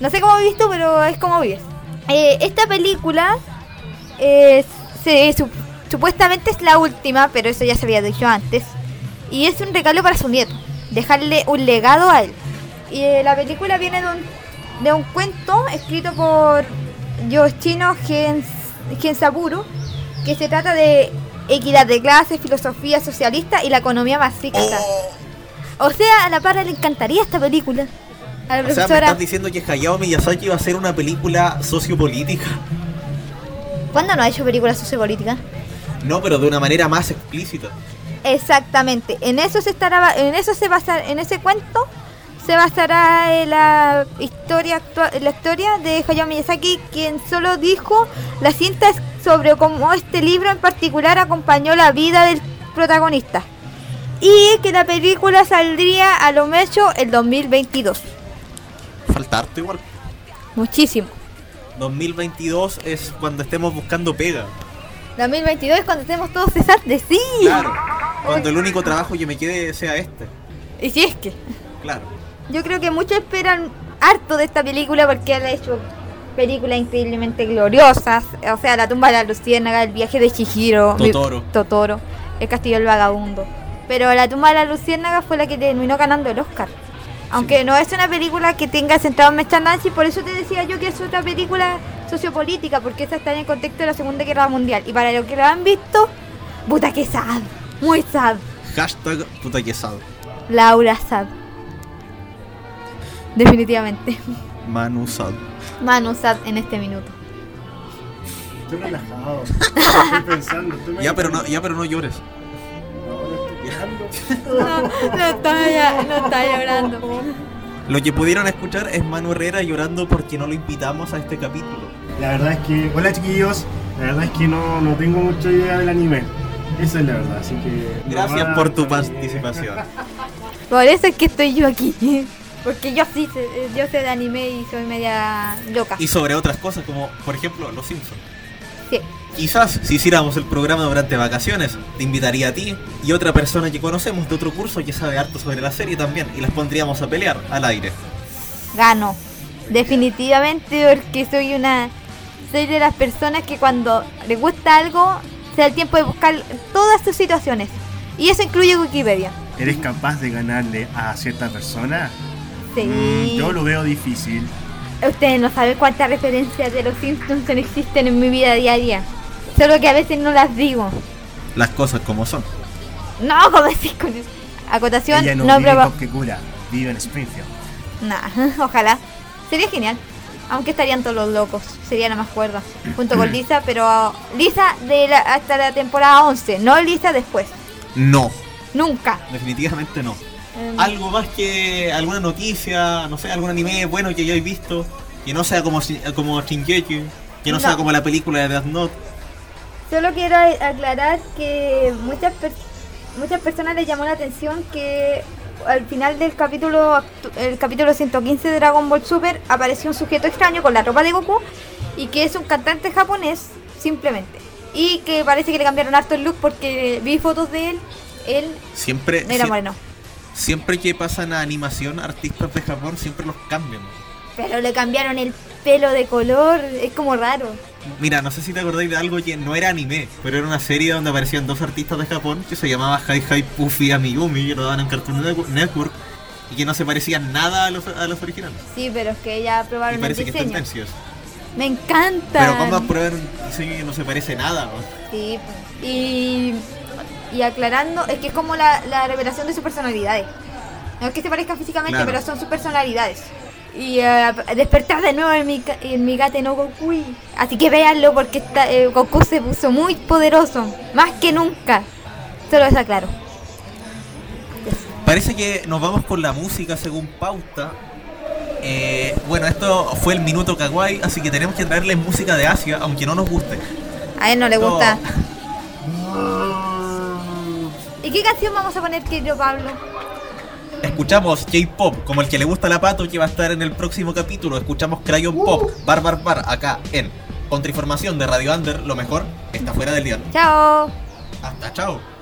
no sé cómo vives tú, pero es como vives. Eh, esta película eh, se, su- supuestamente es la última, pero eso ya se había dicho antes. Y es un regalo para su nieto, dejarle un legado a él. Y eh, la película viene de un, de un cuento escrito por Yoshino Gens, Gensaburo, que se trata de equidad de clases, filosofía socialista y la economía marxista. O sea, a la para le encantaría esta película. A la O sea, me estás diciendo que Hayao Miyazaki va a hacer una película sociopolítica. ¿Cuándo no ha hecho películas sociopolíticas? No, pero de una manera más explícita. Exactamente. En eso se estará, en eso se basa, en ese cuento se basará en la historia actua- la historia de Hayao Miyazaki, quien solo dijo la cinta es sobre cómo este libro en particular acompañó la vida del protagonista y que la película saldría a lo mecho el 2022. Falta harto igual. Muchísimo. 2022 es cuando estemos buscando pega. 2022 es cuando estemos todos cesantes, sí. Claro. Cuando el único trabajo que me quede sea este. Y si es que. Claro. Yo creo que muchos esperan harto de esta película porque ha hecho películas increíblemente gloriosas. O sea, La tumba de la luciérnaga, El viaje de Chihiro, mi- Totoro. Totoro, El castillo del vagabundo. Pero La tumba de la luciérnaga fue la que terminó ganando el Oscar. Aunque no es una película que tenga centrado en Mechta Nancy, por eso te decía yo que es otra película sociopolítica, porque esa está en el contexto de la Segunda Guerra Mundial. Y para los que la han visto, puta que sad, muy sad. Hashtag puta quesado. Laura sad. Definitivamente. Manu Sad. Manu sad en este minuto. Estoy relajado. Estoy pensando. Estoy Ya pero no, ya pero no llores. No, no está, ya- no está llorando. Lo que pudieron escuchar es Manu Herrera llorando porque no lo invitamos a este capítulo. La verdad es que. Hola chiquillos. La verdad es que no, no tengo mucha idea del anime. Esa es la verdad, así que. Gracias por tu participación. Por eso es que estoy yo aquí. Porque yo sí sé, yo sé de anime y soy media loca. Y sobre otras cosas como, por ejemplo, Los Simpsons. Sí. Quizás si hiciéramos el programa durante vacaciones, te invitaría a ti y otra persona que conocemos de otro curso que sabe harto sobre la serie también y las pondríamos a pelear al aire. Gano. Definitivamente porque soy una. Soy de las personas que cuando le gusta algo, se da el tiempo de buscar todas sus situaciones. Y eso incluye Wikipedia. ¿Eres capaz de ganarle a cierta persona? Sí. Mm, yo lo veo difícil. Ustedes no saben cuántas referencias de los Simpsons existen en mi vida diaria. Solo que a veces no las digo. Las cosas como son. No, como decís con eso. Acotación, Ella no, no, vive en Copquecura, vive en Springfield. Nah, ojalá. Sería genial. Aunque estarían todos los locos. Sería la más cuerda. Junto con Lisa, pero Lisa de la- hasta la temporada 11. No Lisa después. No, Nunca. definitivamente no. Em, Algo más que alguna noticia, no sé, algún anime bueno que hayáis visto, que no sea como, como Shingeki, que no, sea No. como la película de Death Note. Solo quiero aclarar que muchas, per- muchas personas les llamó la atención que al final del capítulo el capítulo 115 de Dragon Ball Super apareció un sujeto extraño con la ropa de Goku y que es un cantante japonés simplemente. Y que parece que le cambiaron harto el look porque vi fotos de él, él Siempre, era moreno. siempre que pasan a animación, artistas de Japón siempre los cambian. Pero le cambiaron el pelo de color, es como raro. Mira, no sé si te acordáis de algo que no era anime, pero era una serie donde aparecían dos artistas de Japón que se llamaba Hi Hi Puffy Amigumi, que lo daban en Cartoon Network- y que no se parecían nada a los, a los originales. Sí, pero es que ya Y probaron el que es diseño. Me encanta. Pero ¿cómo prueban un diseño que no se parece nada? ¿no? Sí, y, y aclarando, es que es como la, la revelación de sus personalidades. No es que se parezcan físicamente, Claro. pero son sus personalidades. Y eh, despertar de nuevo en mi, en mi gate no Goku. Así que véanlo porque está, eh, Goku se puso muy poderoso, más que nunca. Solo eso aclaro. Parece que nos vamos con la música según pauta. Eh, bueno, esto fue el minuto kawaii, así que tenemos que traerles música de Asia, aunque no nos guste. A él no le Esto- gusta. ¿Y qué canción vamos a poner, querido Pablo? Escuchamos J-Pop, como el que le gusta la pato, que va a estar en el próximo capítulo. Escuchamos Crayon Pop, Bar Bar Bar, acá en Contrainformación de Radio Under. Lo mejor está fuera del día. Chao. Hasta chao.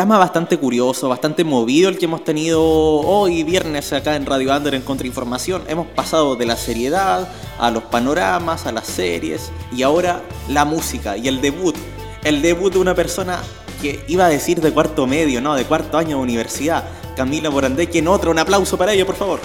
Programa bastante curioso, bastante movido el que hemos tenido hoy viernes acá en Radio Under en Contrainformación. Hemos pasado de la seriedad a los panoramas, a las series y ahora la música y el debut. El debut de una persona que iba a decir de cuarto medio, no, de cuarto año de universidad. Camila Morandé, quien otro, un aplauso para ella, por favor.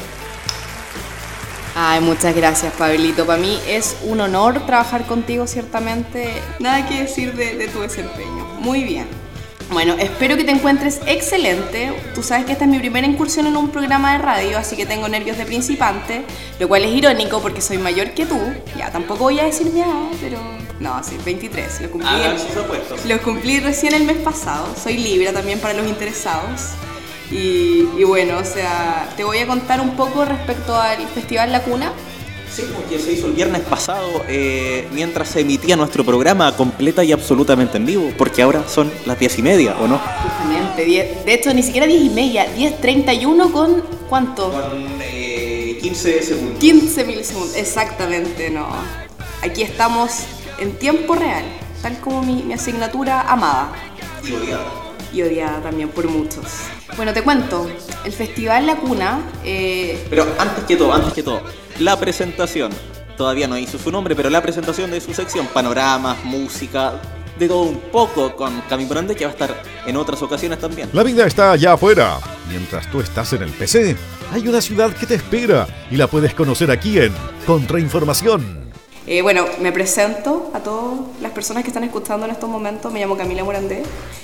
Ay, muchas gracias, Pablito. Para mí es un honor trabajar contigo, ciertamente. Nada que decir de, de tu desempeño. Muy bien. Bueno, espero que te encuentres excelente. Tú sabes que esta es mi primera incursión en un programa de radio, así que tengo nervios de principante, lo cual es irónico porque soy mayor que tú. Ya, tampoco voy a decir mi edad, pero... No, sí, 23. Lo cumplí, sus apuestas. lo cumplí recién el mes pasado. Soy Libra también para los interesados. Y, y bueno, o sea, te voy a contar un poco respecto al Festival La Cuna. Sí, que se hizo el viernes pasado eh, mientras se emitía nuestro programa completa y absolutamente en vivo, porque ahora son las diez y media, ¿o no? Justamente, diez- de hecho ni siquiera 10 y media, 10.31 con ¿cuánto? Con eh, 15 segundos. 15 milisegundos, exactamente, no. Aquí estamos en tiempo real, tal como mi, mi asignatura amada Y odiada. Y odiada también por muchos. Bueno, te cuento, el Festival La Cuna, eh, Pero antes que todo, antes que todo, la presentación. Todavía no hizo su nombre, pero la presentación de su sección, panoramas, música, de todo un poco con Cami Morandé, que va a estar en otras ocasiones también. La vida está allá afuera. Mientras tú estás en el PC, hay una ciudad que te espera y la puedes conocer aquí en Contrainformación. Eh, bueno, me presento a todas las personas que están escuchando en estos momentos, me llamo Camila Morandé,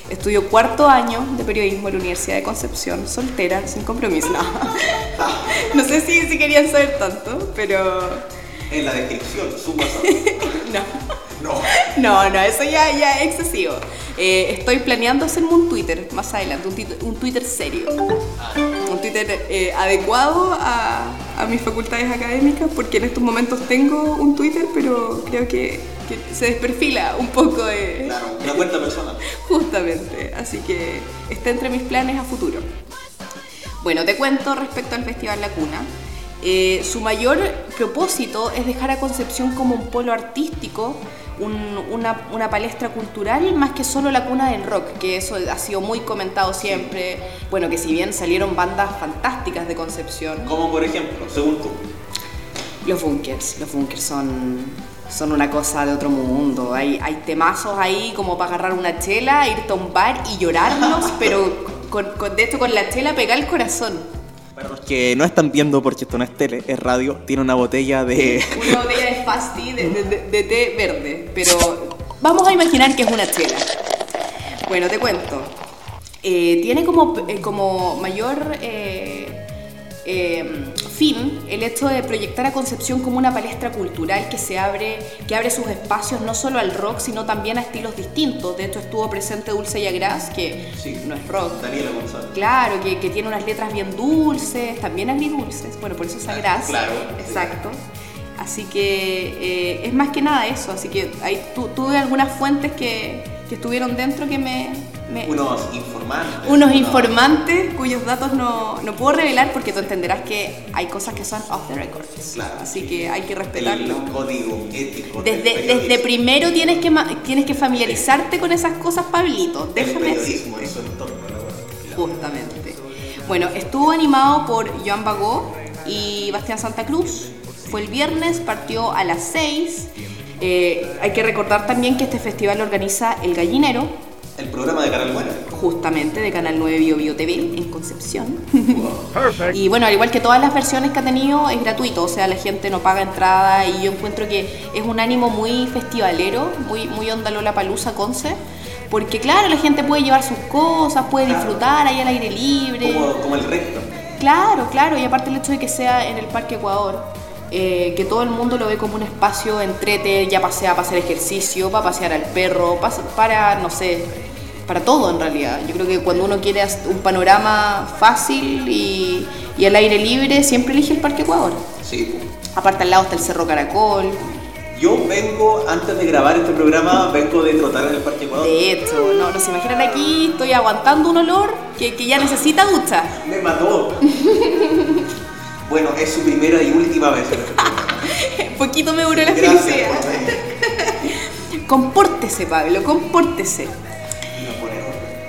estudio cuarto año de periodismo en la Universidad de Concepción, soltera, sin compromiso, no, no sé si, si querían saber tanto, pero... En la descripción, su WhatsApp. No. No. No, no, eso ya, ya es excesivo. Eh, estoy planeando hacerme un Twitter más adelante, un, Twitter serio. Un Twitter eh, adecuado a, a mis facultades académicas, porque en estos momentos tengo un Twitter, pero creo que, que se desperfila un poco de... Claro, una cuenta personal. Justamente, así que está entre mis planes a futuro. Bueno, te cuento respecto al Festival La Cuna. Eh, su mayor propósito es dejar a Concepción como un polo artístico, un- una, una palestra cultural, más que solo la cuna del rock, que eso ha sido muy comentado siempre. Bueno, que si bien salieron bandas fantásticas de Concepción, Como por ejemplo, según tú. los bunkers, los bunkers son, son una cosa de otro mundo. Hay, hay temazos ahí como para agarrar una chela, irte a un bar y llorarlos, pero con, con- de esto con la chela pegar el corazón. Para los que no están viendo, porque esto no es tele, es radio, tiene una botella de. Una botella de Fasti de, de- de- de té verde, pero vamos a imaginar que es una chela. Bueno, te cuento. Eh, tiene como, eh, como mayor eh, eh, fin el hecho de proyectar a Concepción como una palestra cultural que se abre, que abre sus espacios no solo al rock, sino también a estilos distintos. De hecho, estuvo presente Dulce y Agras, que Sí. no es rock. Daniela González. Claro, que, que tiene unas letras bien dulces, también agridulces. Bueno, por eso es agras. Claro. Exacto. Así que eh, es más que nada eso. Así que tu- tuve algunas fuentes que, que estuvieron dentro que me... me- Unos informantes. unos informantes cuyos datos no, no puedo revelar porque tú entenderás que hay cosas que son off the records. Claro. Así que hay que respetarlo. El código ético. Desde, periodismo. desde primero tienes que, tienes que familiarizarte con esas cosas, Pablito. El Déjame periodismo decirte. en su entorno. la. Justamente. Bueno, estuvo animado por Joan Bagó y Bastián Santa Cruz. Fue el viernes, partió a las 6. Eh, hay que recordar también que este festival lo organiza El Gallinero, El programa de Canal Buena. justamente de Canal 9 Bio Bio TV en Concepción. Y bueno, al igual que todas las versiones que ha tenido, es gratuito, o sea, la gente no paga entrada y yo encuentro que es un ánimo muy festivalero, muy, muy onda Lola Palusa Conce, porque claro, la gente puede llevar sus cosas, puede disfrutar ahí al aire libre. Como, como el resto. Claro, claro, y aparte el hecho de que sea en el Parque Ecuador, eh, que todo el mundo lo ve como un espacio entrete, ya pasea para hacer ejercicio, para pasear al perro, pa- para, no sé, para todo en realidad. Yo creo que cuando uno quiere un panorama fácil y, y al aire libre, siempre elige el Parque Ecuador. Sí. Aparte al lado está el Cerro Caracol. Yo vengo, antes de grabar este programa, vengo de trotar en el Parque Ecuador. De hecho, no, no se imaginan aquí, estoy aguantando un olor que, que ya necesita ducha. Me mató. bueno, es su primera y última vez en este. Poquito me duró la Gracias felicidad. Compórtese, Pablo, compórtese.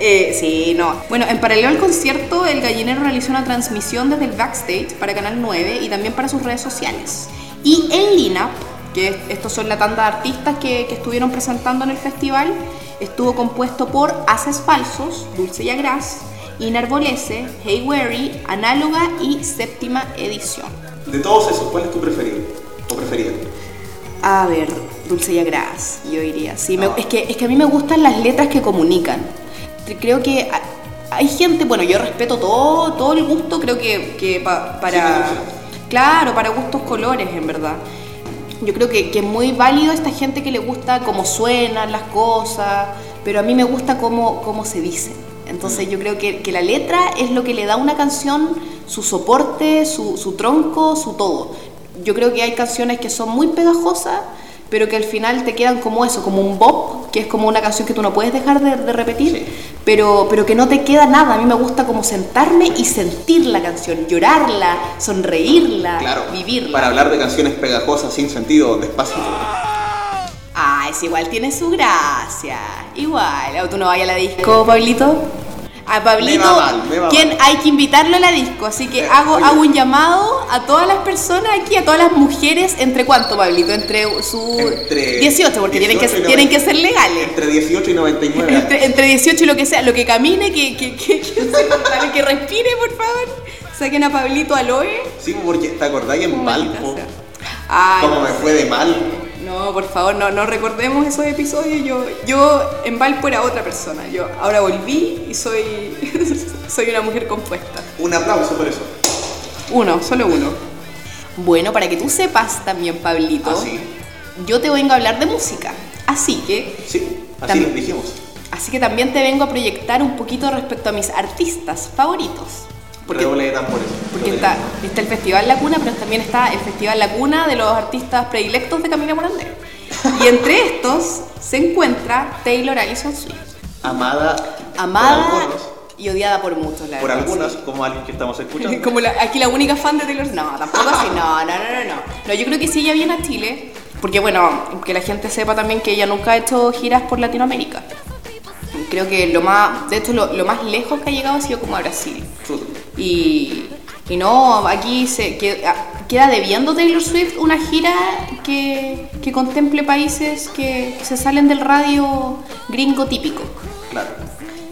Eh, sí, no. Bueno, en paralelo al concierto, el gallinero realizó una transmisión desde el backstage para Canal 9 y también para sus redes sociales. Y el lineup, que estos son la tanda de artistas que, que estuvieron presentando en el festival, estuvo compuesto por Haces Falsos, Dulce y Agras, Inarbolese, Hey Weary, Análoga y Séptima Edición. De todos esos, ¿cuál es tu preferido? ¿O preferida? A ver, Dulce y Agras, yo diría. Sí, me- es, que, es que a mí me gustan las letras que comunican. Creo que ha- hay gente, bueno, yo respeto todo, todo el gusto, creo que, que pa- para... Claro, para gustos colores, en verdad. Yo creo que, que es muy válido esta gente que le gusta cómo suenan las cosas, pero a mí me gusta cómo, cómo se dicen. Entonces yo creo que, que la letra es lo que le da a una canción su soporte, su, su tronco, su todo. Yo creo que hay canciones que son muy pegajosas, pero que al final te quedan como eso, como un bop, que es como una canción que tú no puedes dejar de, de repetir, pero, pero que no te queda nada. A mí me gusta como sentarme y sentir la canción, llorarla, sonreírla, Claro. vivirla. Para hablar de canciones pegajosas sin sentido, despacito. Ah, es igual, tiene su gracia. Igual. ¿O tú no vayas a la disco, Pablito? A Pablito, Me mal. hay que invitarlo a la disco, así que Eh, hago, oye. hago un llamado a todas las personas aquí, a todas las mujeres, ¿entre cuánto, Pablito? Entre su Entre 18, porque tienen, que, 18 y tienen que 90. ser legales. Entre 18 y 99 años. Entre, entre 18 y lo que sea, lo que camine, que, que, que, que, se- que respire, por favor. Saquen a Pablito Aloe. Sí, porque te en Como maldita Valpo. sea. Ay, Cómo me fue de mal. No, por favor, no, no recordemos esos episodios. Yo, yo en Valpo era otra persona. Yo ahora volví y soy, soy una mujer compuesta. Un aplauso por eso. Uno, solo uno. Bueno, para que tú sepas también, Pablito, Así. yo te vengo a hablar de música. Así que, Sí, así También. les dijimos. así que también te vengo a proyectar un poquito respecto a mis artistas favoritos. Porque Redoble de tambores. Porque está, está el Festival La Cuna, pero también está el Festival La Cuna de los artistas predilectos de Camila Morandé. Y entre estos se encuentra Taylor Allison Swift. Amada. Amada Por algunos. y odiada por muchos, la Por verdad, algunas, sí. como alguien que estamos escuchando. Como la- aquí la única fan de Taylor No, tampoco así, no, no, no, no, no. No, yo creo que si ella viene a Chile, porque bueno, que la gente sepa también que ella nunca ha hecho giras por Latinoamérica. Creo que lo más, de hecho, lo, lo más lejos que ha llegado ha sido como a Brasil. Y, y no, aquí se queda, queda debiendo Taylor Swift una gira que, que contemple países que, que se salen del radio gringo típico. Claro.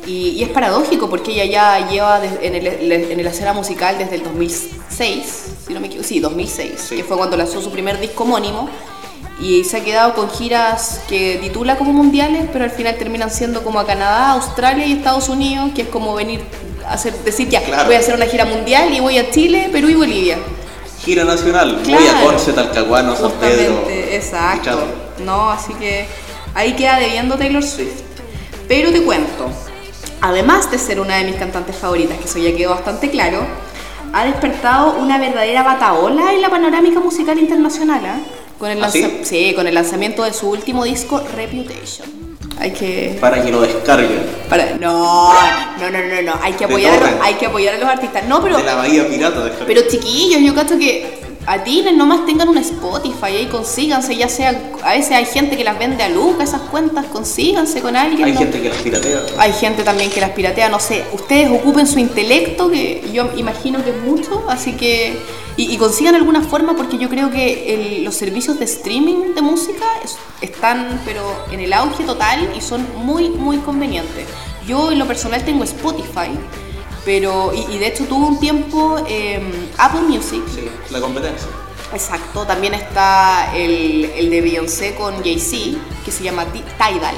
Y, y es paradójico porque ella ya lleva en, el, en el escena musical desde el 2006, si no me equivoco, sí, 2006, Sí. que fue cuando lanzó su primer disco homónimo. Y se ha quedado con giras que titula como mundiales, pero al final terminan siendo como a Canadá, Australia y Estados Unidos, que es como venir hacer, decir ya, Claro. voy a hacer una gira mundial y voy a Chile, Perú y Bolivia. Gira nacional. Voy a. Conce, Talcahuano, San Pedro. Exacto. No, así que ahí queda debiendo Taylor Swift. Pero te cuento, además de ser una de mis cantantes favoritas, que eso ya quedó bastante claro, ha despertado una verdadera bataola en la panorámica musical internacional, ¿ah? Con el ¿Ah, sí, con el lanzamiento de su último disco, Reputation. Hay que Para que lo descarguen. para- no, no, no, no, no, hay que apoyar a los, hay que apoyar a los artistas. No, pero De la Bahía Pirata descarguen. pero chiquillos, yo cacho que atinen nomás tengan un Spotify ahí consíganse, ya sea, a veces hay gente que las vende a lucas esas cuentas, consíganse con alguien. Hay ¿no? gente que las piratea. Hay gente también que las piratea, no sé, ustedes ocupen su intelecto, que yo imagino que es mucho, así que... Y, y consigan alguna forma porque yo creo que el- los servicios de streaming de música es- están pero en el auge total y son muy, muy convenientes. Yo en lo personal tengo Spotify, pero... Y, y de hecho tuve un tiempo em, Apple Music, Sí, la competencia. Exacto, también está el, el de Beyoncé con Jay-Z, que se llama Ti- Tidal.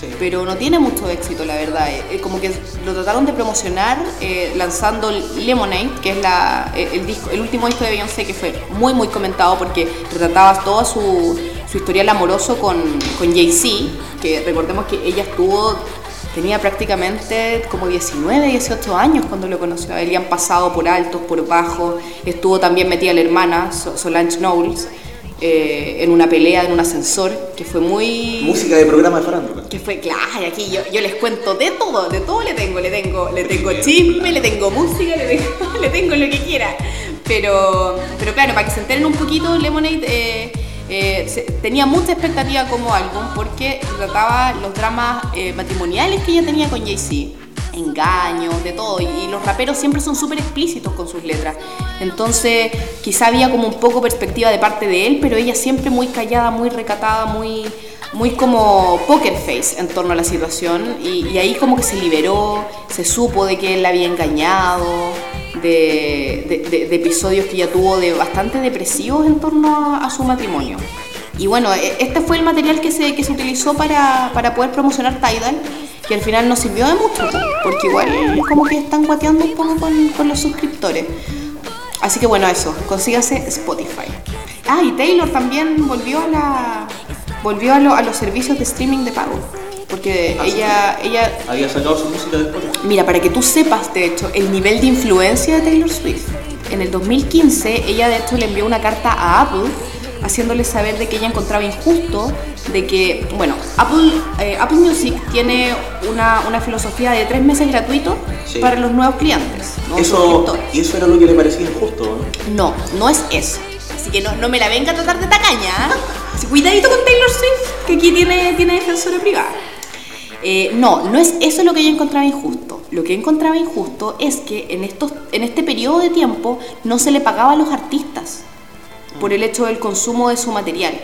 Sí. Pero no tiene mucho éxito, la verdad. Eh, eh, como que lo trataron de promocionar eh, lanzando Lemonade, que es la, eh, el, disco, el último disco de Beyoncé, que fue muy, muy comentado porque retrataba toda su, su historial amoroso con, con Jay-Z, que recordemos que ella estuvo Tenía prácticamente como 19, 18 años cuando lo conoció han pasado por altos, por bajos. Estuvo también metida la hermana, So- Solange Knowles, eh, en una pelea en un ascensor, que fue muy... Música de programa de farándula. Que fue, claro, aquí yo, yo les cuento de todo, de todo le tengo, le tengo, le tengo chisme, le tengo música, le tengo, le tengo lo que quiera. Pero, pero claro, para que se enteren un poquito, Lemonade eh, eh, tenía mucha expectativa como álbum porque trataba los dramas eh, matrimoniales que ella tenía con Jay-Z. engaños, de todo. Y, los raperos siempre son súper explícitos con sus letras. Entonces, quizá había como un poco perspectiva de parte de él, pero ella siempre muy callada, muy recatada, muy, muy como poker face en torno a la situación. Y ahí como que se liberó, se supo de que él la había engañado, de, episodios que ella tuvo de bastante depresivos en torno a, a su matrimonio. Y bueno, e- este fue el material que se, que se utilizó para, para poder promocionar Tidal, que al final no sirvió de mucho, porque igual como que están guateando un poco con, con los suscriptores. Así que bueno, eso, consígase Spotify. Ah, y Taylor también volvió a la volvió a, lo- a los servicios de streaming de pago. Porque ella, ella, Había sacado su música después. mira, para que tú sepas, de hecho, el nivel de influencia de Taylor Swift. En el 2015, ella de hecho le envió una carta a Apple haciéndole saber de que ella encontraba injusto de que, bueno, Apple, eh, Apple Music tiene una, una filosofía de tres meses gratuitos Sí. para los nuevos clientes, nuevos Eso, y eso era lo que le parecía injusto, ¿no? No, no es eso. Así que no, no me la venga a tratar de tacaña. ¿ah? Así, cuidadito con Taylor Swift, que aquí tiene, tiene defensora privada. Eh, no, no es eso lo que yo encontraba injusto. Lo que encontraba injusto es que en, estos, en este periodo de tiempo no se le pagaba a los artistas por el hecho del consumo de su material.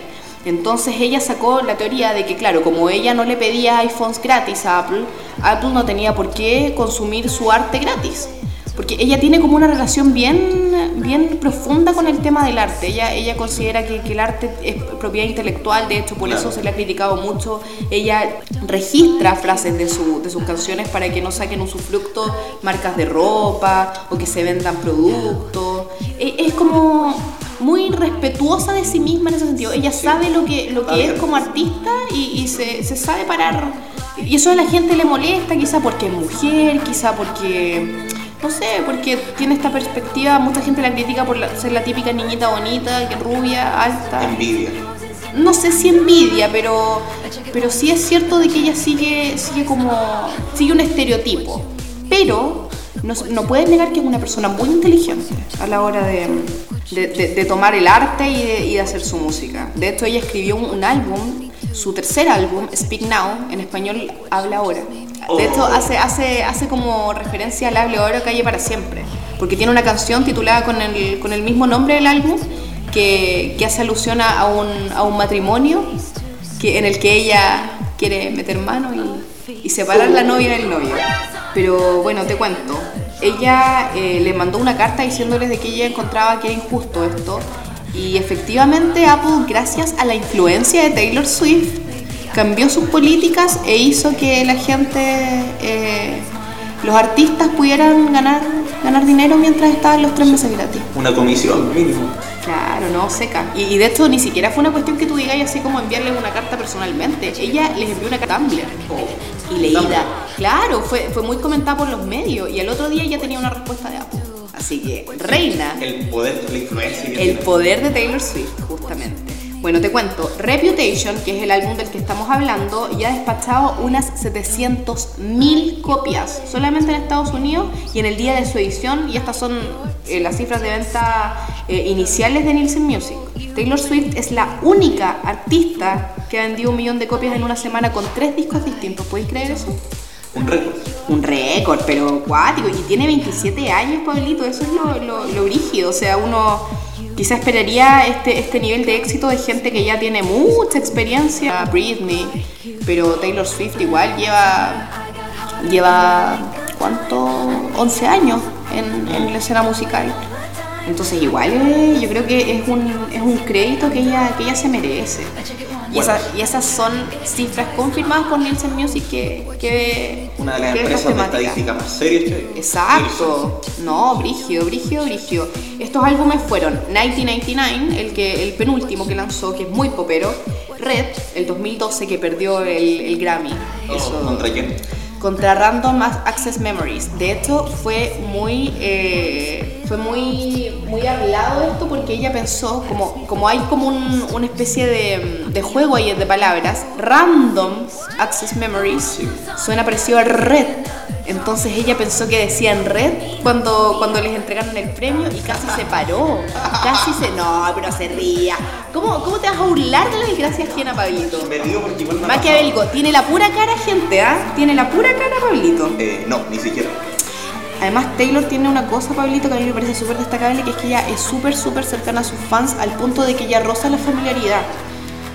Entonces ella sacó la teoría de que, claro, como ella no le pedía iPhones gratis a Apple, Apple no tenía por qué consumir su arte gratis. Porque ella tiene como una relación bien, bien profunda con el tema del arte. Ella, ella considera que, que el arte es propiedad intelectual, de hecho por Claro. eso se le ha criticado mucho. Ella registra frases de, su- de sus canciones para que no saquen usufructo marcas de ropa o que se vendan productos. E- Es como muy respetuosa de sí misma en ese sentido. Ella sabe lo que, lo que es como artista y, y se, se sabe parar. Y eso a la gente le molesta, quizá porque es mujer, quizá porque, no sé, porque tiene esta perspectiva. Mucha gente la critica por la- ser la típica niñita bonita, que rubia, alta. Envidia. No sé si envidia, pero, pero sí es cierto de que ella sigue, sigue como, sigue un estereotipo. Pero no, no puedes negar que es una persona muy inteligente a la hora de, de- de- de tomar el arte y de, y de hacer su música. De hecho, ella escribió un, un álbum, su tercer álbum, Speak Now, en español Habla Ahora. De hecho, hace, hace, hace como referencia al Hable Ahora, Calle para Siempre, porque tiene una canción titulada con el, con el mismo nombre del álbum que, que hace alusión a un, a un matrimonio que, en el que ella quiere meter mano y, y separar la novia del novio. Pero bueno, te cuento. Ella eh, le mandó una carta diciéndoles de que ella encontraba que era injusto esto. Y efectivamente Apple, gracias a la influencia de Taylor Swift, cambió sus políticas e hizo que la gente, eh, los artistas pudieran ganar, ganar dinero mientras estaban los tres meses gratis. Una comisión mínimo. Claro, no, seca. Y, y de hecho ni siquiera fue una cuestión que tú digas así como enviarles una carta personalmente. Ella les envió una carta Tumblr. Y leída. Claro, fue, fue muy comentada por los medios. Y al otro día ya tenía una respuesta de Apple. Así que, reina. El poder, la influencia El poder de Taylor Swift, justamente. Bueno, te cuento, Reputation, que es el álbum del que estamos hablando, ya ha despachado unas 700.000 copias solamente en Estados Unidos y en el día de su edición, y estas son eh, las cifras de venta eh, iniciales de Nielsen Music. Taylor Swift es la única artista que ha vendido un millón de copias en una semana con tres discos distintos. ¿Podéis creer eso? Un récord. Un récord, pero cuático. Y tiene 27 años, Pablito. Eso es lo, lo, lo brígido. O sea, uno quizá esperaría este, este nivel de éxito de gente que ya tiene mucha experiencia. Britney. Pero Taylor Swift igual lleva. Lleva. ¿Cuánto? 11 años en, en la escena musical. Entonces igual eh, yo creo que es un, es un crédito que ella, que ella se merece. Y, Bueno. esa- y esas son cifras confirmadas por Nielsen Music que, que Una de las empresas de estadística más serias que hay. Exacto. No, brigio, brigio, brigio. Estos álbumes fueron 1999, el, que, el penúltimo que lanzó, que es muy popero. Red, el 2012, que perdió el, el Grammy. Eso- ¿Contra quién? contra Random Access Memories. De hecho, fue muy, eh, fue muy, muy hablado esto porque ella pensó, como, como hay como un- una especie de, de juego ahí de palabras, random access memories, suena parecido a red. Entonces ella pensó que decían red cuando, cuando les entregaron el premio y casi se paró. Casi se. No, pero se ría. ¿Cómo, cómo te vas a burlar de la desgracia ajena, Pablito? Me río porque igual Maquiavélico, tiene la pura cara, gente, ¿ah? Tiene la pura cara, Pablito. Eh, no, ni siquiera. Además, Taylor tiene una cosa, Pablito, que a mí me parece súper destacable, que es que ella es súper, súper cercana a sus fans al punto de que ella roza la familiaridad.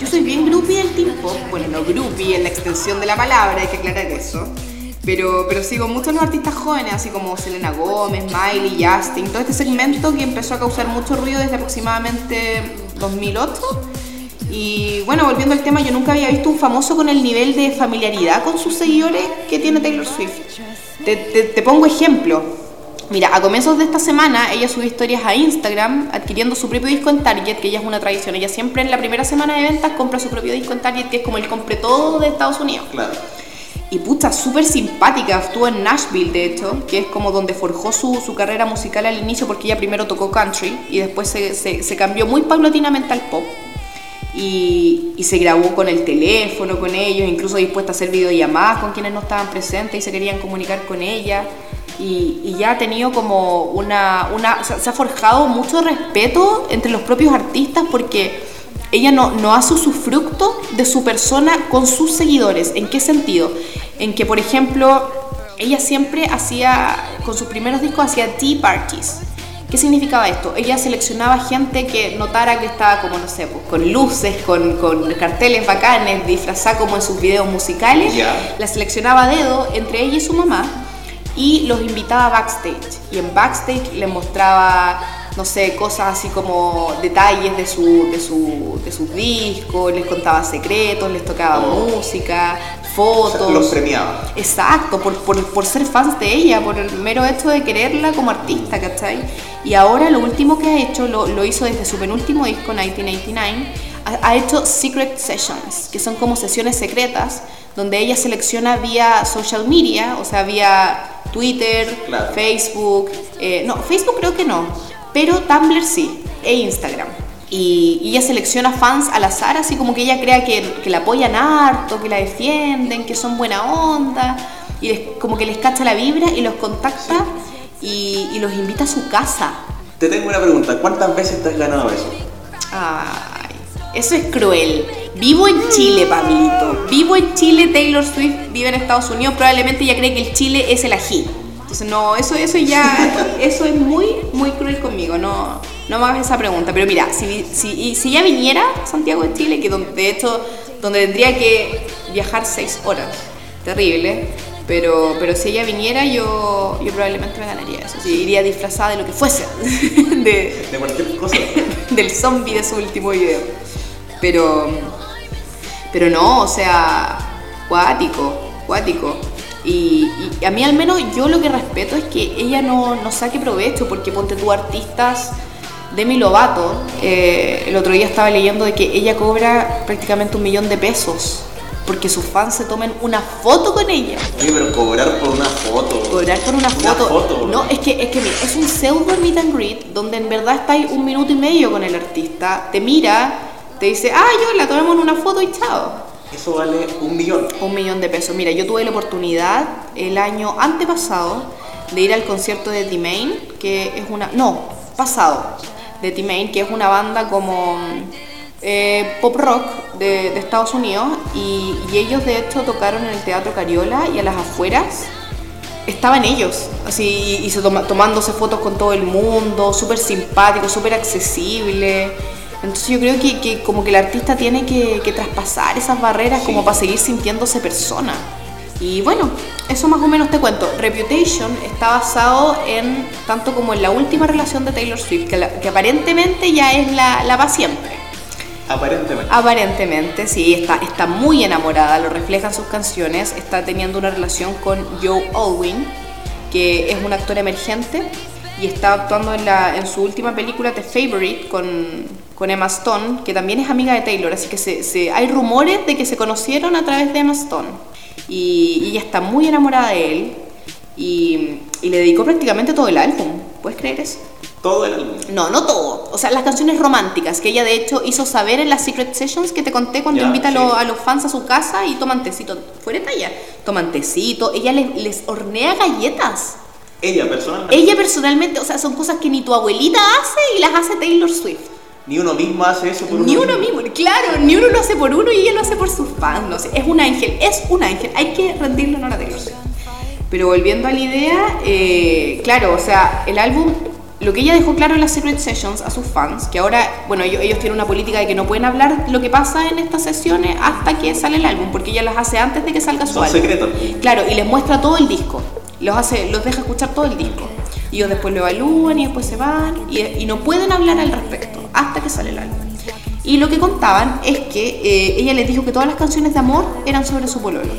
Yo soy bien groupie del tipo, bueno, no groupie en la extensión de la palabra, hay que aclarar eso. Pero, pero sigo muchos los artistas jóvenes, así como Selena Gómez, Miley, Justin, todo este segmento que empezó a causar mucho ruido desde aproximadamente 2008. Y bueno, volviendo al tema, yo nunca había visto un famoso con el nivel de familiaridad con sus seguidores que tiene Taylor Swift. Te, te- te pongo ejemplo. Mira, a comienzos de esta semana ella subió historias a Instagram adquiriendo su propio disco en Target, que ya es una tradición. Ella siempre en la primera semana de ventas compra su propio disco en Target, que es como el compre todo de Estados Unidos. Claro. Y puta, súper simpática. Estuvo en Nashville, de hecho, que es como donde forjó su, su carrera musical al inicio, porque ella primero tocó country y después se, se- se cambió muy paulatinamente al pop. Y, se grabó con el teléfono con ellos, incluso dispuesta a hacer videollamadas con quienes no estaban presentes y se querían comunicar con ella. Y, ya ha tenido como una, una se ha forjado mucho respeto entre los propios artistas porque ella no, no hace usufructo de su persona con sus seguidores. ¿En qué sentido? En que, por ejemplo, ella siempre hacía, con sus primeros discos, hacía tea parties. ¿Qué significaba esto? Ella seleccionaba gente que notara que estaba como, no sé, pues, con luces, con, con carteles bacanes, disfrazada como en sus videos musicales. La seleccionaba a dedo entre ella y su mamá y los invitaba backstage. Y en backstage les mostraba, no sé, cosas así como detalles de, su, de, su, de sus discos, les contaba secretos, les tocaba Oh. música, O sea, fotos. los premiaba. Exacto, por, por, por ser fans de ella, por el mero hecho de quererla como artista, ¿cachai? Y ahora lo último que ha hecho, lo, lo hizo desde su penúltimo disco, 1989, ha, ha hecho Secret Sessions, que son como sesiones secretas, donde ella selecciona vía social media, o sea, vía Twitter, Claro. Facebook, eh, no, Facebook creo que no, pero Tumblr sí, e Instagram. Y, y ella selecciona fans al azar, así como que ella crea que, que la apoyan harto, que la defienden, que son buena onda, y les- como que les cacha la vibra y los contacta y, y los invita a su casa. Te tengo una pregunta. ¿Cuántas veces te has ganado eso? Ay, eso es cruel. Vivo en Chile, Pablito. Vivo en Chile, Taylor Swift vive en Estados Unidos. Probablemente ella cree que el Chile es el ají. Entonces, no, eso, eso ya, eso es muy, muy cruel conmigo. No, no me hagas esa pregunta. Pero mira, si, si, si ella viniera a Santiago de Chile, que donde, de hecho, donde tendría que viajar seis horas, terrible. Pero, pero si ella viniera, yo, yo probablemente me ganaría eso. Sí, iría disfrazada de lo que fuese. de, De cualquier cosa. del zombie de su último video. Pero, pero no, o sea, cuático, cuático. Y, y a mí al menos yo lo que respeto es que ella no, no saque provecho, porque ponte tú artistas, Demi Lovato, eh, el otro día estaba leyendo de que ella cobra prácticamente un millón de pesos, porque sus fans se tomen una foto con ella. Oye, pero cobrar por una foto. Cobrar por una Una foto. foto. No, es que, es que mira, es un pseudo meet and greet donde en verdad estáis un minuto y medio con el artista, te mira, te dice, ah, yo la tomemos una foto y chao. Eso vale un millón. Un millón de pesos. Mira, yo tuve la oportunidad el año antepasado de ir al concierto de T-Main, que es una. No, pasado. De T-Main, que es una banda como. eh, pop rock de, de Estados Unidos. Y, y ellos, de hecho, tocaron en el Teatro Cariola y a las afueras estaban ellos, así, y se toma- tomándose fotos con todo el mundo, súper simpático, súper accesible. Entonces yo creo que, que como que el artista tiene que, que traspasar esas barreras como para seguir sintiéndose persona. Y bueno, eso más o menos te cuento. Reputation está basado en tanto como en la última relación de Taylor Swift, que, la- que aparentemente ya es la, la para siempre. Aparentemente. Aparentemente, sí, está, está muy enamorada, lo reflejan sus canciones, está teniendo una relación con Joe Alwyn, que es un actor emergente y está actuando en, la, en su última película The Favorite con, con Emma Stone, que también es amiga de Taylor, así que se, se- hay rumores de que se conocieron a través de Emma Stone y, y ella está muy enamorada de él y, y le dedicó prácticamente todo el álbum, ¿puedes creer eso? Todo el álbum. No, no todo. O sea, las canciones románticas que ella de hecho hizo saber en las Secret Sessions que te conté cuando Ya, invita a, sí. lo- a los fans a su casa y toman tecito. Fuera de talla. Toman tecito. Ella les, les hornea galletas. Ella personalmente. Ella personalmente, o sea, son cosas que ni tu abuelita hace y las hace Taylor Swift. Ni uno mismo hace eso por Ni uno mismo, claro, ni uno lo hace por uno y ella lo hace por sus fans. No sé, es un ángel, es un ángel. Hay que rendirle honor a Taylor Swift. Pero volviendo a la idea, eh, claro, o sea, el álbum, lo que ella dejó claro en las Secret Sessions a sus fans, que ahora, bueno, ellos, ellos tienen una política de que no pueden hablar lo que pasa en estas sesiones hasta que sale el álbum, porque ella las hace antes de que salga su Son álbum. secretos. Claro, y les muestra todo el disco. Los hace, los deja escuchar todo el disco. Y ellos después lo evalúan y después se van y, y no pueden hablar al respecto hasta que sale el álbum. Y lo que contaban es que eh, ella les dijo que todas las canciones de amor eran sobre su pololo.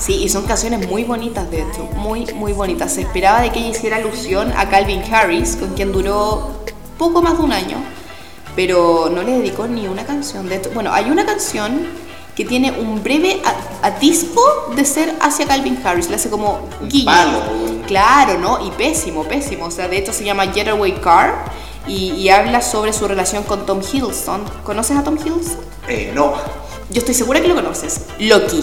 Sí, y son canciones muy bonitas, de hecho, muy, muy bonitas. Se esperaba de que ella hiciera alusión a Calvin Harris, con quien duró poco más de un año, pero no le dedicó ni una canción. De hecho, bueno, hay una canción que tiene un breve atisbo de ser hacia Calvin Harris, le hace como guiño. Claro, ¿no? Y pésimo, pésimo. O sea, de hecho se llama Getaway Car y, y habla sobre su relación con Tom Hiddleston. ¿Conoces a Tom Hiddleston? Eh, no. Yo estoy segura que lo conoces. Loki.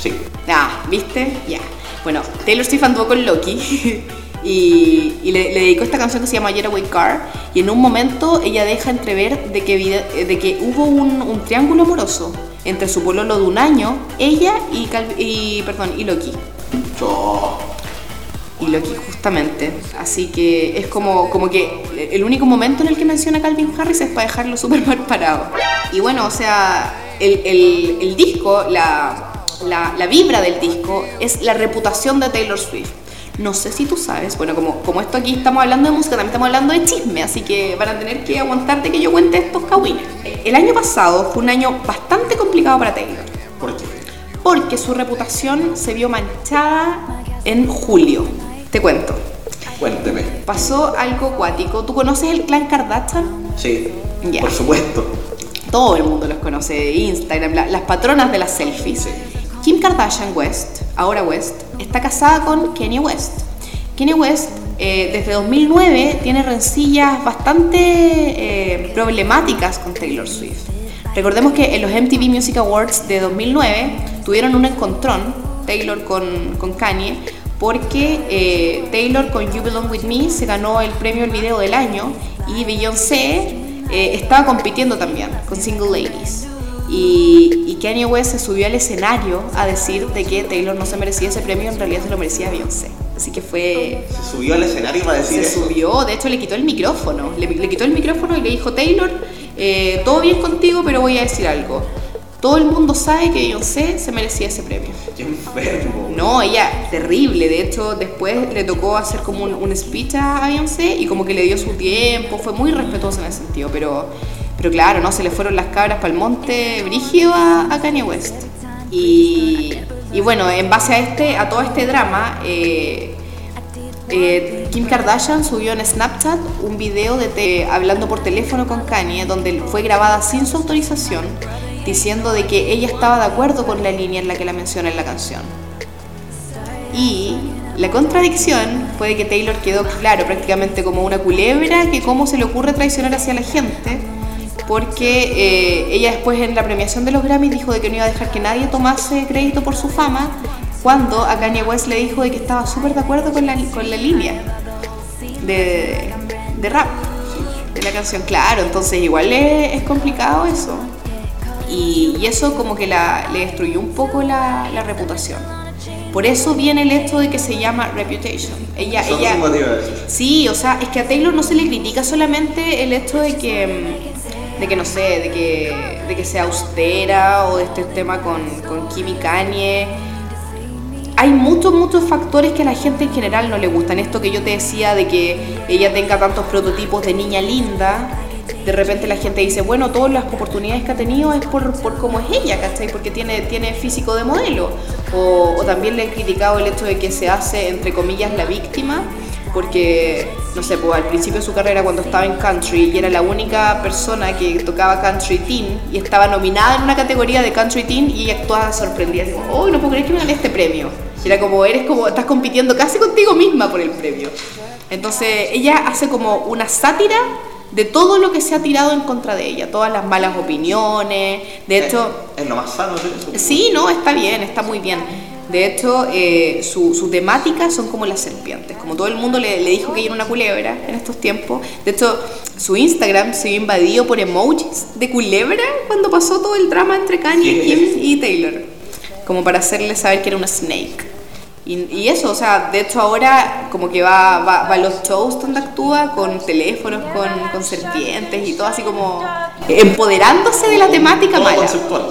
Sí. Ah, ¿viste? Ya. Bueno, Taylor Swift anduvo con Loki y, y le, le dedicó esta canción que se llama Getaway Car y en un momento ella deja entrever de que, eh, de que hubo un, un triángulo amoroso entre su pololo de un año, ella y, Cal- y, perdón, y Loki. Y Loki justamente. Así que es como, como que el único momento en el que menciona a Calvin Harris es para dejarlo súper mal parado. Y bueno, o sea, el, el- el disco, la, la, la vibra del disco es la reputación de Taylor Swift. No sé si tú sabes, bueno, como, como esto aquí estamos hablando de música, también estamos hablando de chisme, así que van a tener que aguantarte que yo cuente estos cagüines. El año pasado fue un año bastante complicado para Taylor ¿Por qué? porque su reputación se vio manchada en julio. Te cuento. Cuénteme. Pasó algo acuático. ¿Tú conoces el clan Kardashian? Sí. Ya. Por supuesto. Todo el mundo los conoce de Instagram, la- las patronas de las selfies. Kim Kardashian West, ahora West, está casada con Kanye West. Kanye West eh, desde 2009 tiene rencillas bastante eh, problemáticas con Taylor Swift. Recordemos que en los MTV Music Awards de 2009 tuvieron un encontrón, Taylor con, con Kanye, porque eh, Taylor con You Belong With Me se ganó el premio al video del año y Beyoncé eh, estaba compitiendo también con Single Ladies. Y, y Kanye West se subió al escenario a decir de que Taylor no se merecía ese premio, en realidad se lo merecía Beyoncé. Así que fue... Se subió al escenario para decir Se eso. subió, de hecho le quitó el micrófono. Le, le quitó el micrófono y le dijo, Taylor, eh, todo bien contigo, pero voy a decir algo. Todo el mundo sabe que Beyoncé se merecía ese premio. Qué enfermo. No, ella, terrible. De hecho, después le tocó hacer como un, un speech a Beyoncé y como que le dio su tiempo. Fue muy respetuoso en ese sentido, pero, pero claro, ¿no? Se le fueron las cabras para el monte brígido a, a Kanye West. Y, y bueno, en base a, este, a todo este drama, eh, eh, Kim Kardashian subió en Snapchat un video de te- hablando por teléfono con Kanye, donde fue grabada sin su autorización, diciendo de que ella estaba de acuerdo con la línea en la que la menciona en la canción. Y la contradicción fue de que Taylor quedó claro prácticamente como una culebra que cómo se le ocurre traicionar hacia la gente, porque eh, ella después en la premiación de los Grammys dijo de que no iba a dejar que nadie tomase crédito por su fama, cuando a Kanye West le dijo de que estaba súper de acuerdo con la, con la línea de, de rap de la canción. Claro, entonces igual es, es complicado eso. Y, y eso como que la, le destruyó un poco la, la reputación. Por eso viene el hecho de que se llama Reputation. Ella, ella. Sí, o sea, es que a Taylor no se le critica solamente el hecho de que, mm, de que no sé, de que, de que sea austera o de este tema con, con Kim y Kanye. Hay muchos, muchos factores que a la gente en general no le gustan. Esto que yo te decía de que ella tenga tantos prototipos de niña linda. De repente la gente dice, bueno, todas las oportunidades que ha tenido es por, por cómo es ella, ¿cachai? Porque tiene, tiene físico de modelo. O, también le he criticado el hecho de que se hace, entre comillas, la víctima porque, no sé, pues al principio de su carrera cuando estaba en country y era la única persona que tocaba country teen y estaba nominada en una categoría de country teen y ella actuaba sorprendida, así como, oh, no puedo creer que me gané este premio. Era como, eres como, estás compitiendo casi contigo misma por el premio. Entonces, ella hace como una sátira de todo lo que se ha tirado en contra de ella, todas las malas opiniones. De hecho, Es lo más sano de eso. Sí, no, está bien, está muy bien. De hecho, eh, su, su temática son como las serpientes. Como todo el mundo le, le dijo que ella era una culebra en estos tiempos. De hecho, su Instagram se vio invadido por emojis de culebra cuando pasó todo el drama entre Kanye, Kim y Taylor. Como para hacerle saber que era una snake. Y, y eso, o sea, de hecho ahora como que va, va, va a los shows donde actúa con teléfonos, con, con serpientes y todo así como empoderándose de la temática mala. conceptual.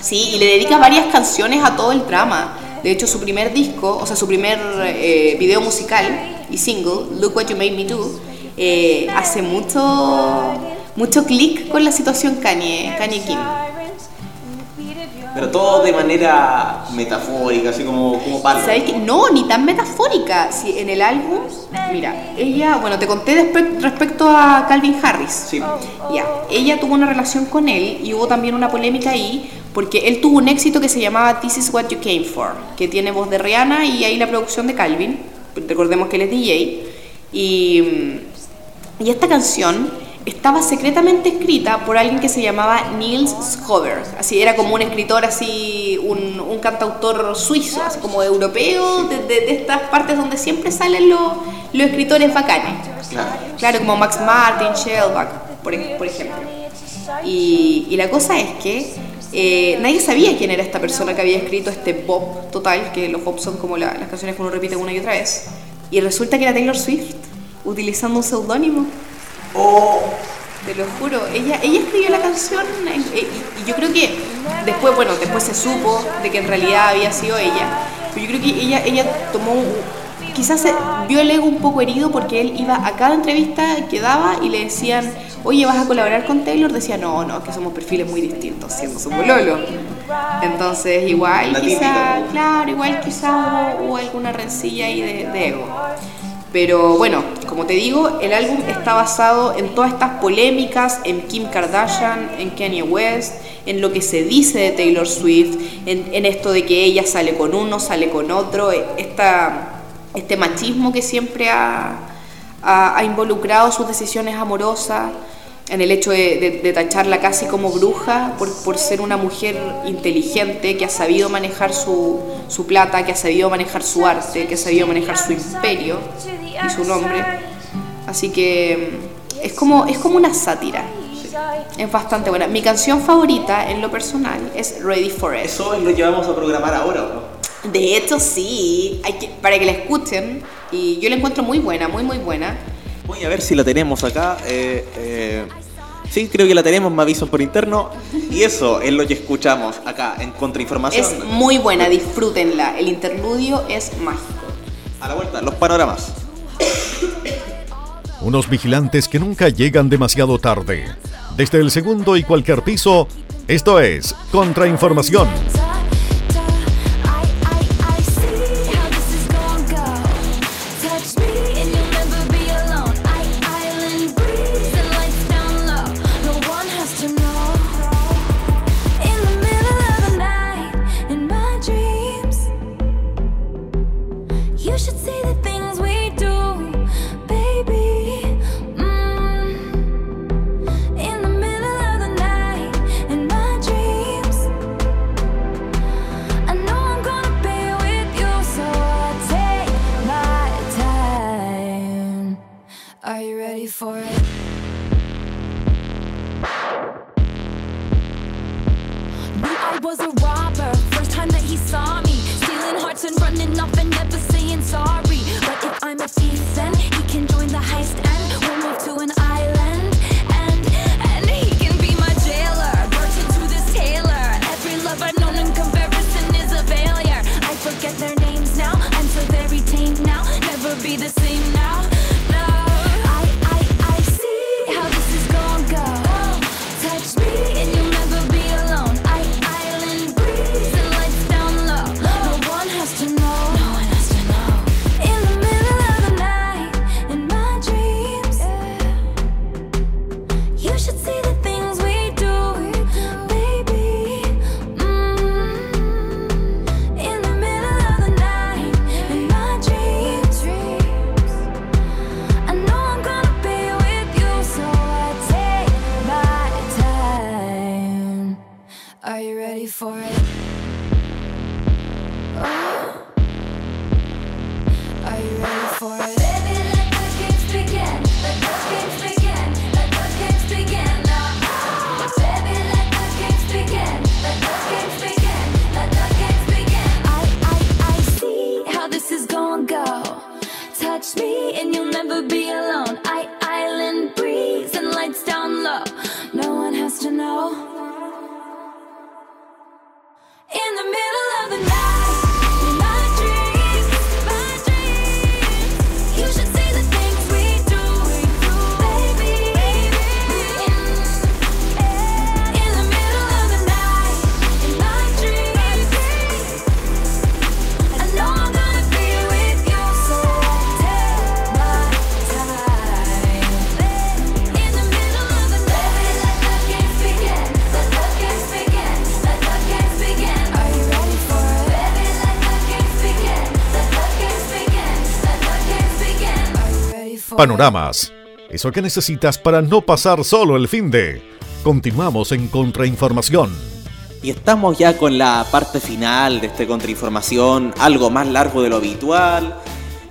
Sí, y le dedica varias canciones a todo el drama. De hecho, su primer disco, o sea, su primer eh, video musical y single, Look What You Made Me Do, eh, hace mucho, mucho clic con la situación Kanye, Kanye Kim. Pero todo de manera metafórica, así como, como palo. No, ni tan metafórica. Si en el álbum, mira, ella, bueno, te conté respecto a Calvin Harris. Sí. Ya, ella tuvo una relación con él y hubo también una polémica ahí porque él tuvo un éxito que se llamaba This is what you came for, que tiene voz de Rihanna y ahí la producción de Calvin. Recordemos que él es DJ. Y, mm, y esta canción estaba secretamente escrita por alguien que se llamaba Niels Schober. Así era como un escritor así, un, un cantautor suizo, así como europeo, de, de- de estas partes donde siempre salen los, los escritores bacanes. Claro. Claro, como Max Martin, Shellback, por, por ejemplo. Y, y la cosa es que eh, nadie sabía quién era esta persona que había escrito este pop total, que los pop son como la- las canciones que uno repite una y otra vez. Y resulta que era Taylor Swift, utilizando un seudónimo. Te lo juro, ella, ella escribió la canción eh, y, yo creo que después, bueno, después se supo de que en realidad había sido ella, pero yo creo que ella, ella tomó, quizás se vio el ego un poco herido porque él iba a cada entrevista que daba y le decían, oye, ¿vas a colaborar con Taylor? Decía, no, no, que somos perfiles muy distintos, siendo su pololo. Entonces, igual La quizá, típica. claro, igual quizá hubo, hubo alguna rencilla ahí de, de ego. Pero bueno, como te digo, el álbum está basado en todas estas polémicas, en Kim Kardashian, en Kanye West, en lo que se dice de Taylor Swift, en, esto de que ella sale con uno, sale con otro, eh, esta, este machismo que siempre ha, involucrado sus decisiones amorosas, en el hecho de, de- de tacharla casi como bruja por, por ser una mujer inteligente que ha sabido manejar su, su plata, que ha sabido manejar su arte, que ha sabido manejar su imperio y su nombre. Así que mm, es como, es como una sátira. Es bastante buena. Mi canción favorita en lo personal es Ready for It. Eso es lo que vamos a programar ahora, ¿o ¿no? De hecho, sí, hay que, para que la escuchen. Y yo la encuentro muy buena, muy, muy buena. Voy a ver si la tenemos acá. eh, eh, sí, creo que la tenemos, me avisan por interno. Y eso es lo que escuchamos acá en Contrainformación. Es muy buena, disfrútenla. El interludio es mágico. A la vuelta, los panoramas. Unos vigilantes que nunca llegan demasiado tarde. Desde el segundo y cualquier piso, esto es Contrainformación. Ready for it? Knew I was a robber. First time that he saw me, stealing hearts and running off and never saying sorry. But if I'm a thief, then he can join the heist and we'll move to an island. Panoramas. Eso que necesitas para no pasar solo el fin de. Continuamos en Contrainformación. Y estamos ya con la parte final de este contrainformación, algo más largo de lo habitual.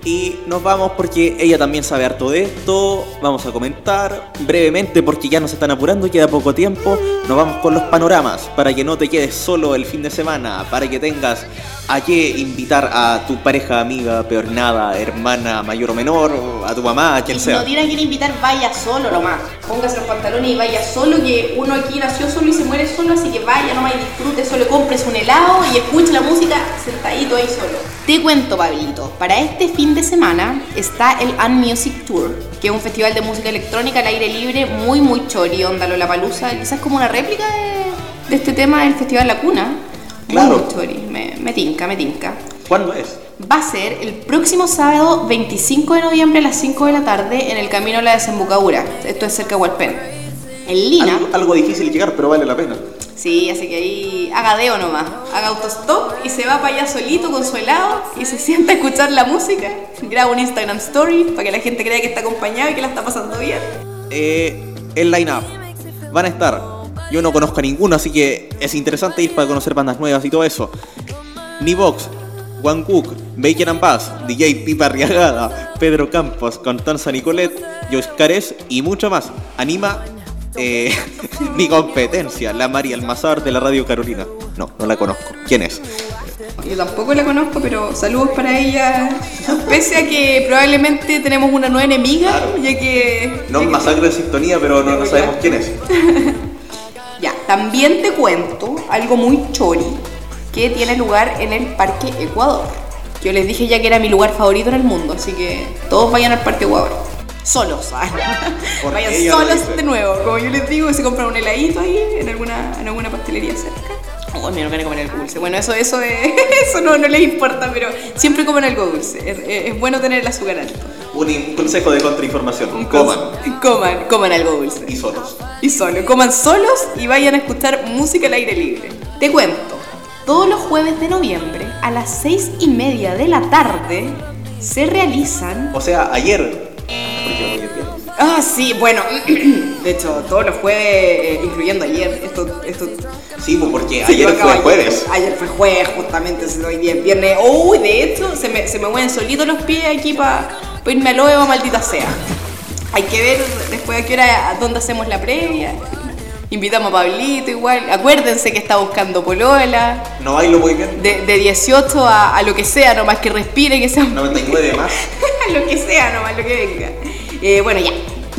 Y nos vamos porque ella también sabe harto de esto. Vamos a comentar brevemente porque ya nos están apurando, queda poco tiempo. Nos vamos con los panoramas para que no te quedes solo el fin de semana, para que tengas a qué invitar a tu pareja, amiga, peor nada, hermana, mayor o menor, a tu mamá, a quien sea. no tiene a quien invitar, vaya solo nomás. Póngase los pantalones y vaya solo, que uno aquí nació solo y se muere solo, así que vaya nomás y disfrute solo, compres un helado y escuche la música sentadito ahí solo. Te cuento, Pablito, para este fin de semana está el Unmusic Tour, que es un festival de música electrónica al aire libre muy, muy chori, onda Lollapalooza, quizás como una réplica de, de este tema del Festival La Cuna. Claro. muy me, me tinca, me tinca ¿Cuándo es? va a ser el próximo sábado 25 de noviembre a las 5 de la tarde en el camino a la desembocadura. Esto es cerca de Hualpén. En Lina. Algo, algo difícil llegar, pero vale la pena. Sí, así que ahí haga deo nomás. Haga autostop y se va para allá solito con su helado y se sienta a escuchar la música. Graba un Instagram story para que la gente crea que está acompañado y que la está pasando bien. eh, el line-up. Van a estar. Yo no conozco a ninguno, así que es interesante ir para conocer bandas nuevas y todo eso. Nivox, Juan Cook, Bacon and Bass, DJ Pipa Arriagada, Pedro Campos, Constanza Nicolet, Joyce Cares y mucho más. Anima eh, mi competencia, la María Almazar de la Radio Carolina. No, no la conozco. ¿Quién es? Yo tampoco la conozco, pero saludos para ella. Pese a que probablemente tenemos una nueva enemiga, ya que. No ya que- masacre de sintonía, pero no, no sabemos quién es. Ya, también te cuento algo muy chori que tiene lugar en el Parque Ecuador. Yo les dije ya que era mi lugar favorito en el mundo, así que todos vayan al Parque Ecuador. Solos, ¿sabes? ¿Por vayan solos de nuevo. Como yo les digo, se compran un heladito ahí en alguna, en alguna pastelería cerca. Oh, me van a comer algo dulce. Bueno, eso, eso, es- eso no, no les importa, pero siempre comen algo dulce. Es, bueno tener el azúcar alto. Un, consejo de contrainformación. Coman. Coman, coman algo dulce. Y solos. Y solo, coman solos y vayan a escuchar música al aire libre. Te cuento, todos los jueves de noviembre a las seis y media de la tarde se realizan... O sea, ayer. Porque hoy. Ah, sí, bueno, de hecho, todos los jueves, eh, incluyendo ayer, esto... esto Sí, pues porque ayer fue jueves. Ayer fue jueves, justamente, hoy día es viernes. Uy, de hecho, se me, se me mueven solitos los pies aquí para irme al OEO, maldita sea. Hay que ver después a qué hora, a dónde hacemos la previa. Invitamos a Pablito igual. Acuérdense que está buscando polola. No bailo muy bien. De, de 18 a, a lo que sea, nomás que respire, que sea 99 más. lo que sea, nomás lo que venga. Eh, bueno, ya.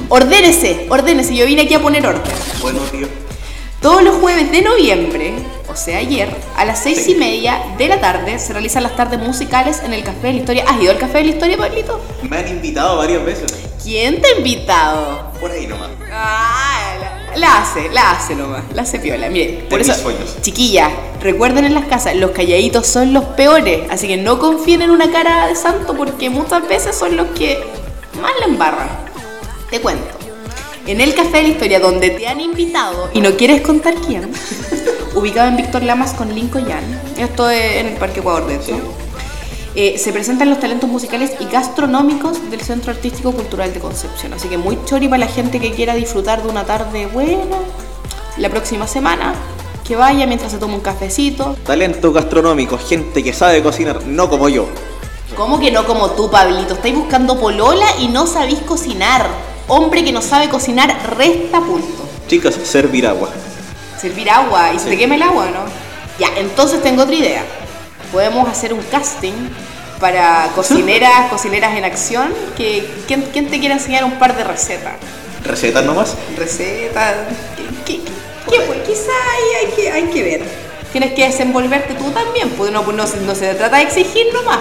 Ordénese, ordénese. Yo vine aquí a poner orden. Bueno, tío. Todos los jueves de noviembre, o sea ayer, a las seis y media de la tarde se realizan las tardes musicales en el Café de la Historia. ¿Has ido al Café de la Historia, Pablito? Me han invitado varias veces. ¿Quién te ha invitado? Por ahí nomás. Ah, la, la hace, la hace nomás, la hace piola. Miren, por eso, sueños. chiquilla, recuerden en las casas, los calladitos son los peores, así que no confíen en una cara de santo porque muchas veces son los que más la embarran. Te cuento. En el Café de la Historia, donde te han invitado y no quieres contar quién, ubicado en Víctor Lamas con Lincoln esto es en el Parque Ecuador, de eh, se presentan los talentos musicales y gastronómicos del Centro Artístico Cultural de Concepción. Así que muy chori para la gente que quiera disfrutar de una tarde buena la próxima semana, que vaya mientras se toma un cafecito. Talento gastronómico, gente que sabe cocinar, no como yo. ¿Cómo que no como tú, Pablito? Estáis buscando polola y no sabéis cocinar. Hombre que no sabe cocinar, resta punto. Chicas, servir agua. Servir agua y se te quema el agua, ¿no? Ya, entonces tengo otra idea. Podemos hacer un casting para cocineras, cocineras en acción. Que, ¿quién, quién te quiere enseñar un par de recetas? ¿Recetas nomás? Recetas. ¿Qué, qué, qué, pues? Quizá hay que, hay que ver tienes que desenvolverte tú también, porque no, pues, no, no se trata de exigir nomás.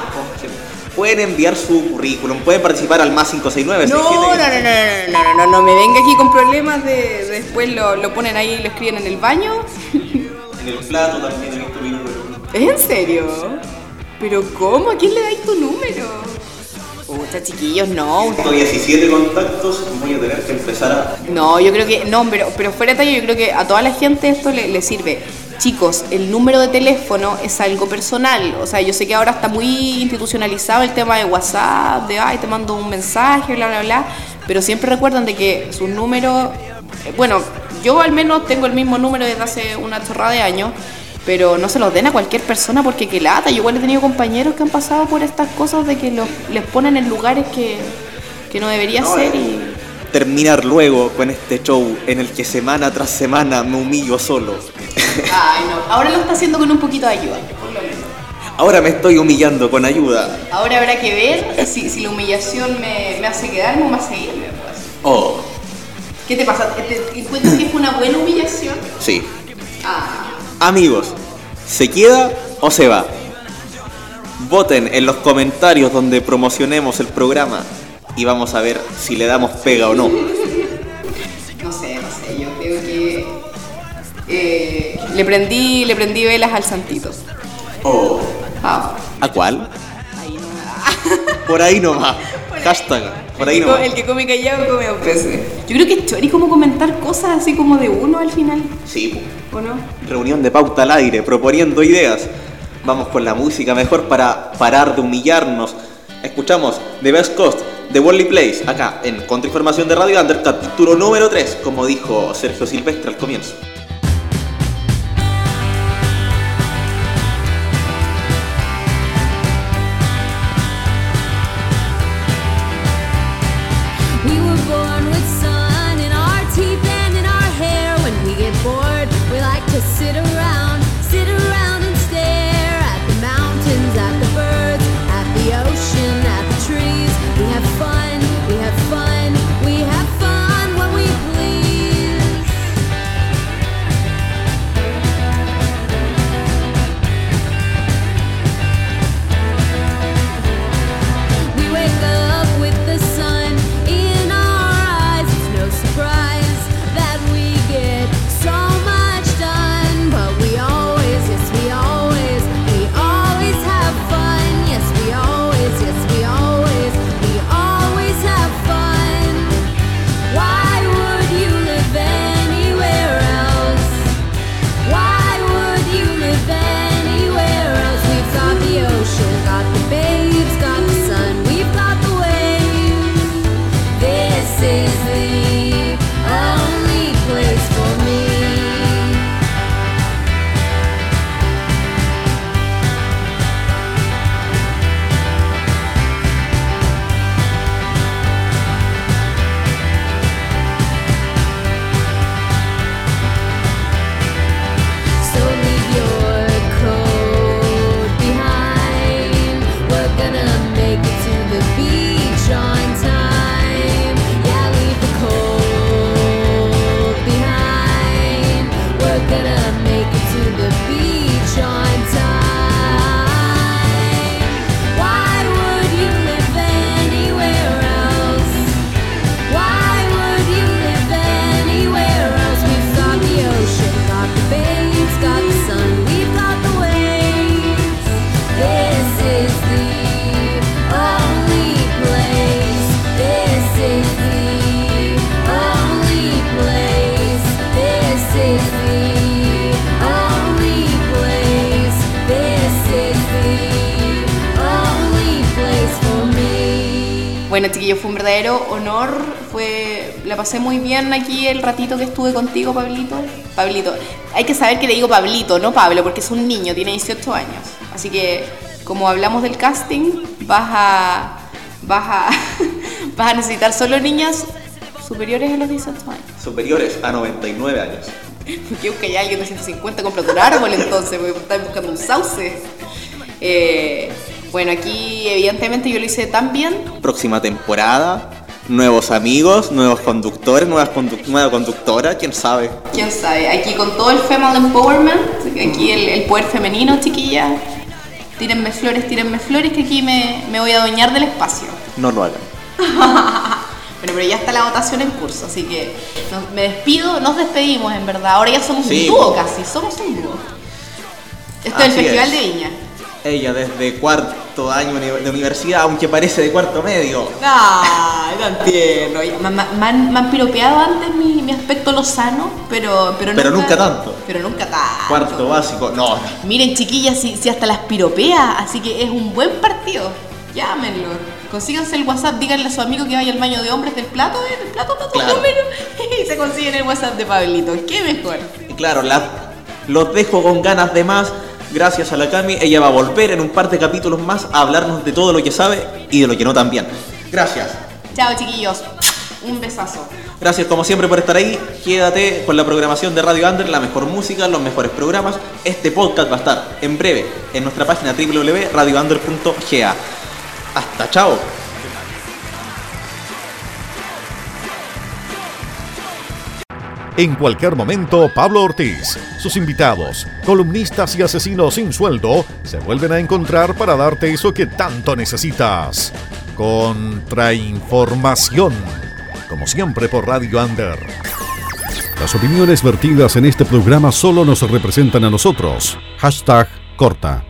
Pueden enviar su currículum, pueden participar al más 569. No, no, no, no, no, no, no, no, me venga aquí con problemas de después lo, lo ponen ahí y lo escriben en el baño. En el plato también he visto mi número. En serio? ¿Pero cómo? ¿A quién le dais tu número? Puta, chiquillos, no. Tengo 17 contactos, voy a tener que empezar a... No, yo creo que... No, pero, pero fuera de yo creo que a toda la gente esto le, le sirve Chicos, el número de teléfono es algo personal. O sea, yo sé que ahora está muy institucionalizado el tema de WhatsApp, de, ay, te mando un mensaje, bla, bla, bla. Pero siempre recuerdan de que sus números, eh, bueno, yo al menos tengo el mismo número desde hace una chorrada de años, pero no se los den a cualquier persona porque que lata. Yo igual he tenido compañeros que han pasado por estas cosas de que los, les ponen en lugares que, que no debería No, ser eh. y... Terminar luego con este show en el que semana tras semana me humillo solo. Ay, no. Ahora lo está haciendo con un poquito de ayuda, por lo menos. Ahora me estoy humillando con ayuda. Ahora habrá que ver si, si la humillación me, me hace quedarme o me hace irme. pues. Oh, ¿Qué te pasa? ¿Te, encuentras que fue una buena humillación? sí. Ah, Amigos, ¿se queda o se va? Voten en los comentarios donde promocionemos el programa y vamos a ver si le damos pega o no le prendí le prendí velas al santito. Oh. Ah, ¿A cuál? ahí no Por ahí nomás. Hashtag. Por ahí el, que, nomás. el que come callado come dos veces. Yo creo que es chori como comentar cosas así como de uno al final, Sí. ¿o no? reunión de pauta al aire, proponiendo ideas. Vamos con la música mejor para parar de humillarnos. Escuchamos The Best Cost de Wally Place acá en Contrainformación de Radio Under, capítulo número 3, como dijo Sergio Silvestre al comienzo. Bueno, chiquillos, fue un verdadero honor. Fue, la pasé muy bien aquí el ratito que estuve contigo, Pablito. Pablito, hay que saber que le digo Pablito, no Pablo, porque es un niño, tiene 18 años. Así que, como hablamos del casting, vas a, vas a, vas a necesitar solo niñas superiores a los 18 años. Superiores a 99 años. Porque busca ya alguien de 150, cómprate un árbol entonces, porque estás buscando un sauce. Eh, bueno, aquí evidentemente yo lo hice tan bien Próxima temporada, nuevos amigos, nuevos conductores, nuevas condu- nueva conductora, quién sabe. quién sabe, aquí con todo el female empowerment, aquí el, el poder femenino, chiquilla. Tírenme flores, tírenme flores, que aquí me, me voy a adueñar del espacio. No lo hagan. Bueno, pero ya está la votación en curso, así que nos- me despido, nos despedimos en verdad. Ahora ya somos Sí. un dúo casi, somos un dúo. Esto es el Festival es. de Viña. Ella desde cuarto año de universidad, aunque parece de cuarto medio. No entiendo. Ya, Me, me- me han, me han piropeado antes mi, mi aspecto lozano, pero, pero, Pero nunca tanto. Pero nunca tanto. Cuarto básico, no. Miren, chiquillas, si, si hasta las piropea, así que es un buen partido. Llámenlo. Consíganse el WhatsApp, díganle a su amigo que vaya al baño de hombres del plato, ¿eh? del plato, plato, Claro. número, y se consiguen el WhatsApp de Pablito. ¿Qué mejor? Claro, la- los dejo con ganas de más. Gracias a la Cami, ella va a volver en un par de capítulos más a hablarnos de todo lo que sabe y de lo que no también. Gracias. Chao, chiquillos. Un besazo. Gracias como siempre por estar ahí. Quédate con la programación de Radio Under, la mejor música, los mejores programas. Este podcast va a estar en breve en nuestra página www.radiounder.ga. Hasta chao. En cualquier momento, Pablo Ortiz, sus invitados, columnistas y asesinos sin sueldo se vuelven a encontrar para darte eso que tanto necesitas. Contrainformación. Como siempre por Radio Under. Las opiniones vertidas en este programa solo nos representan a nosotros. Hashtag corta.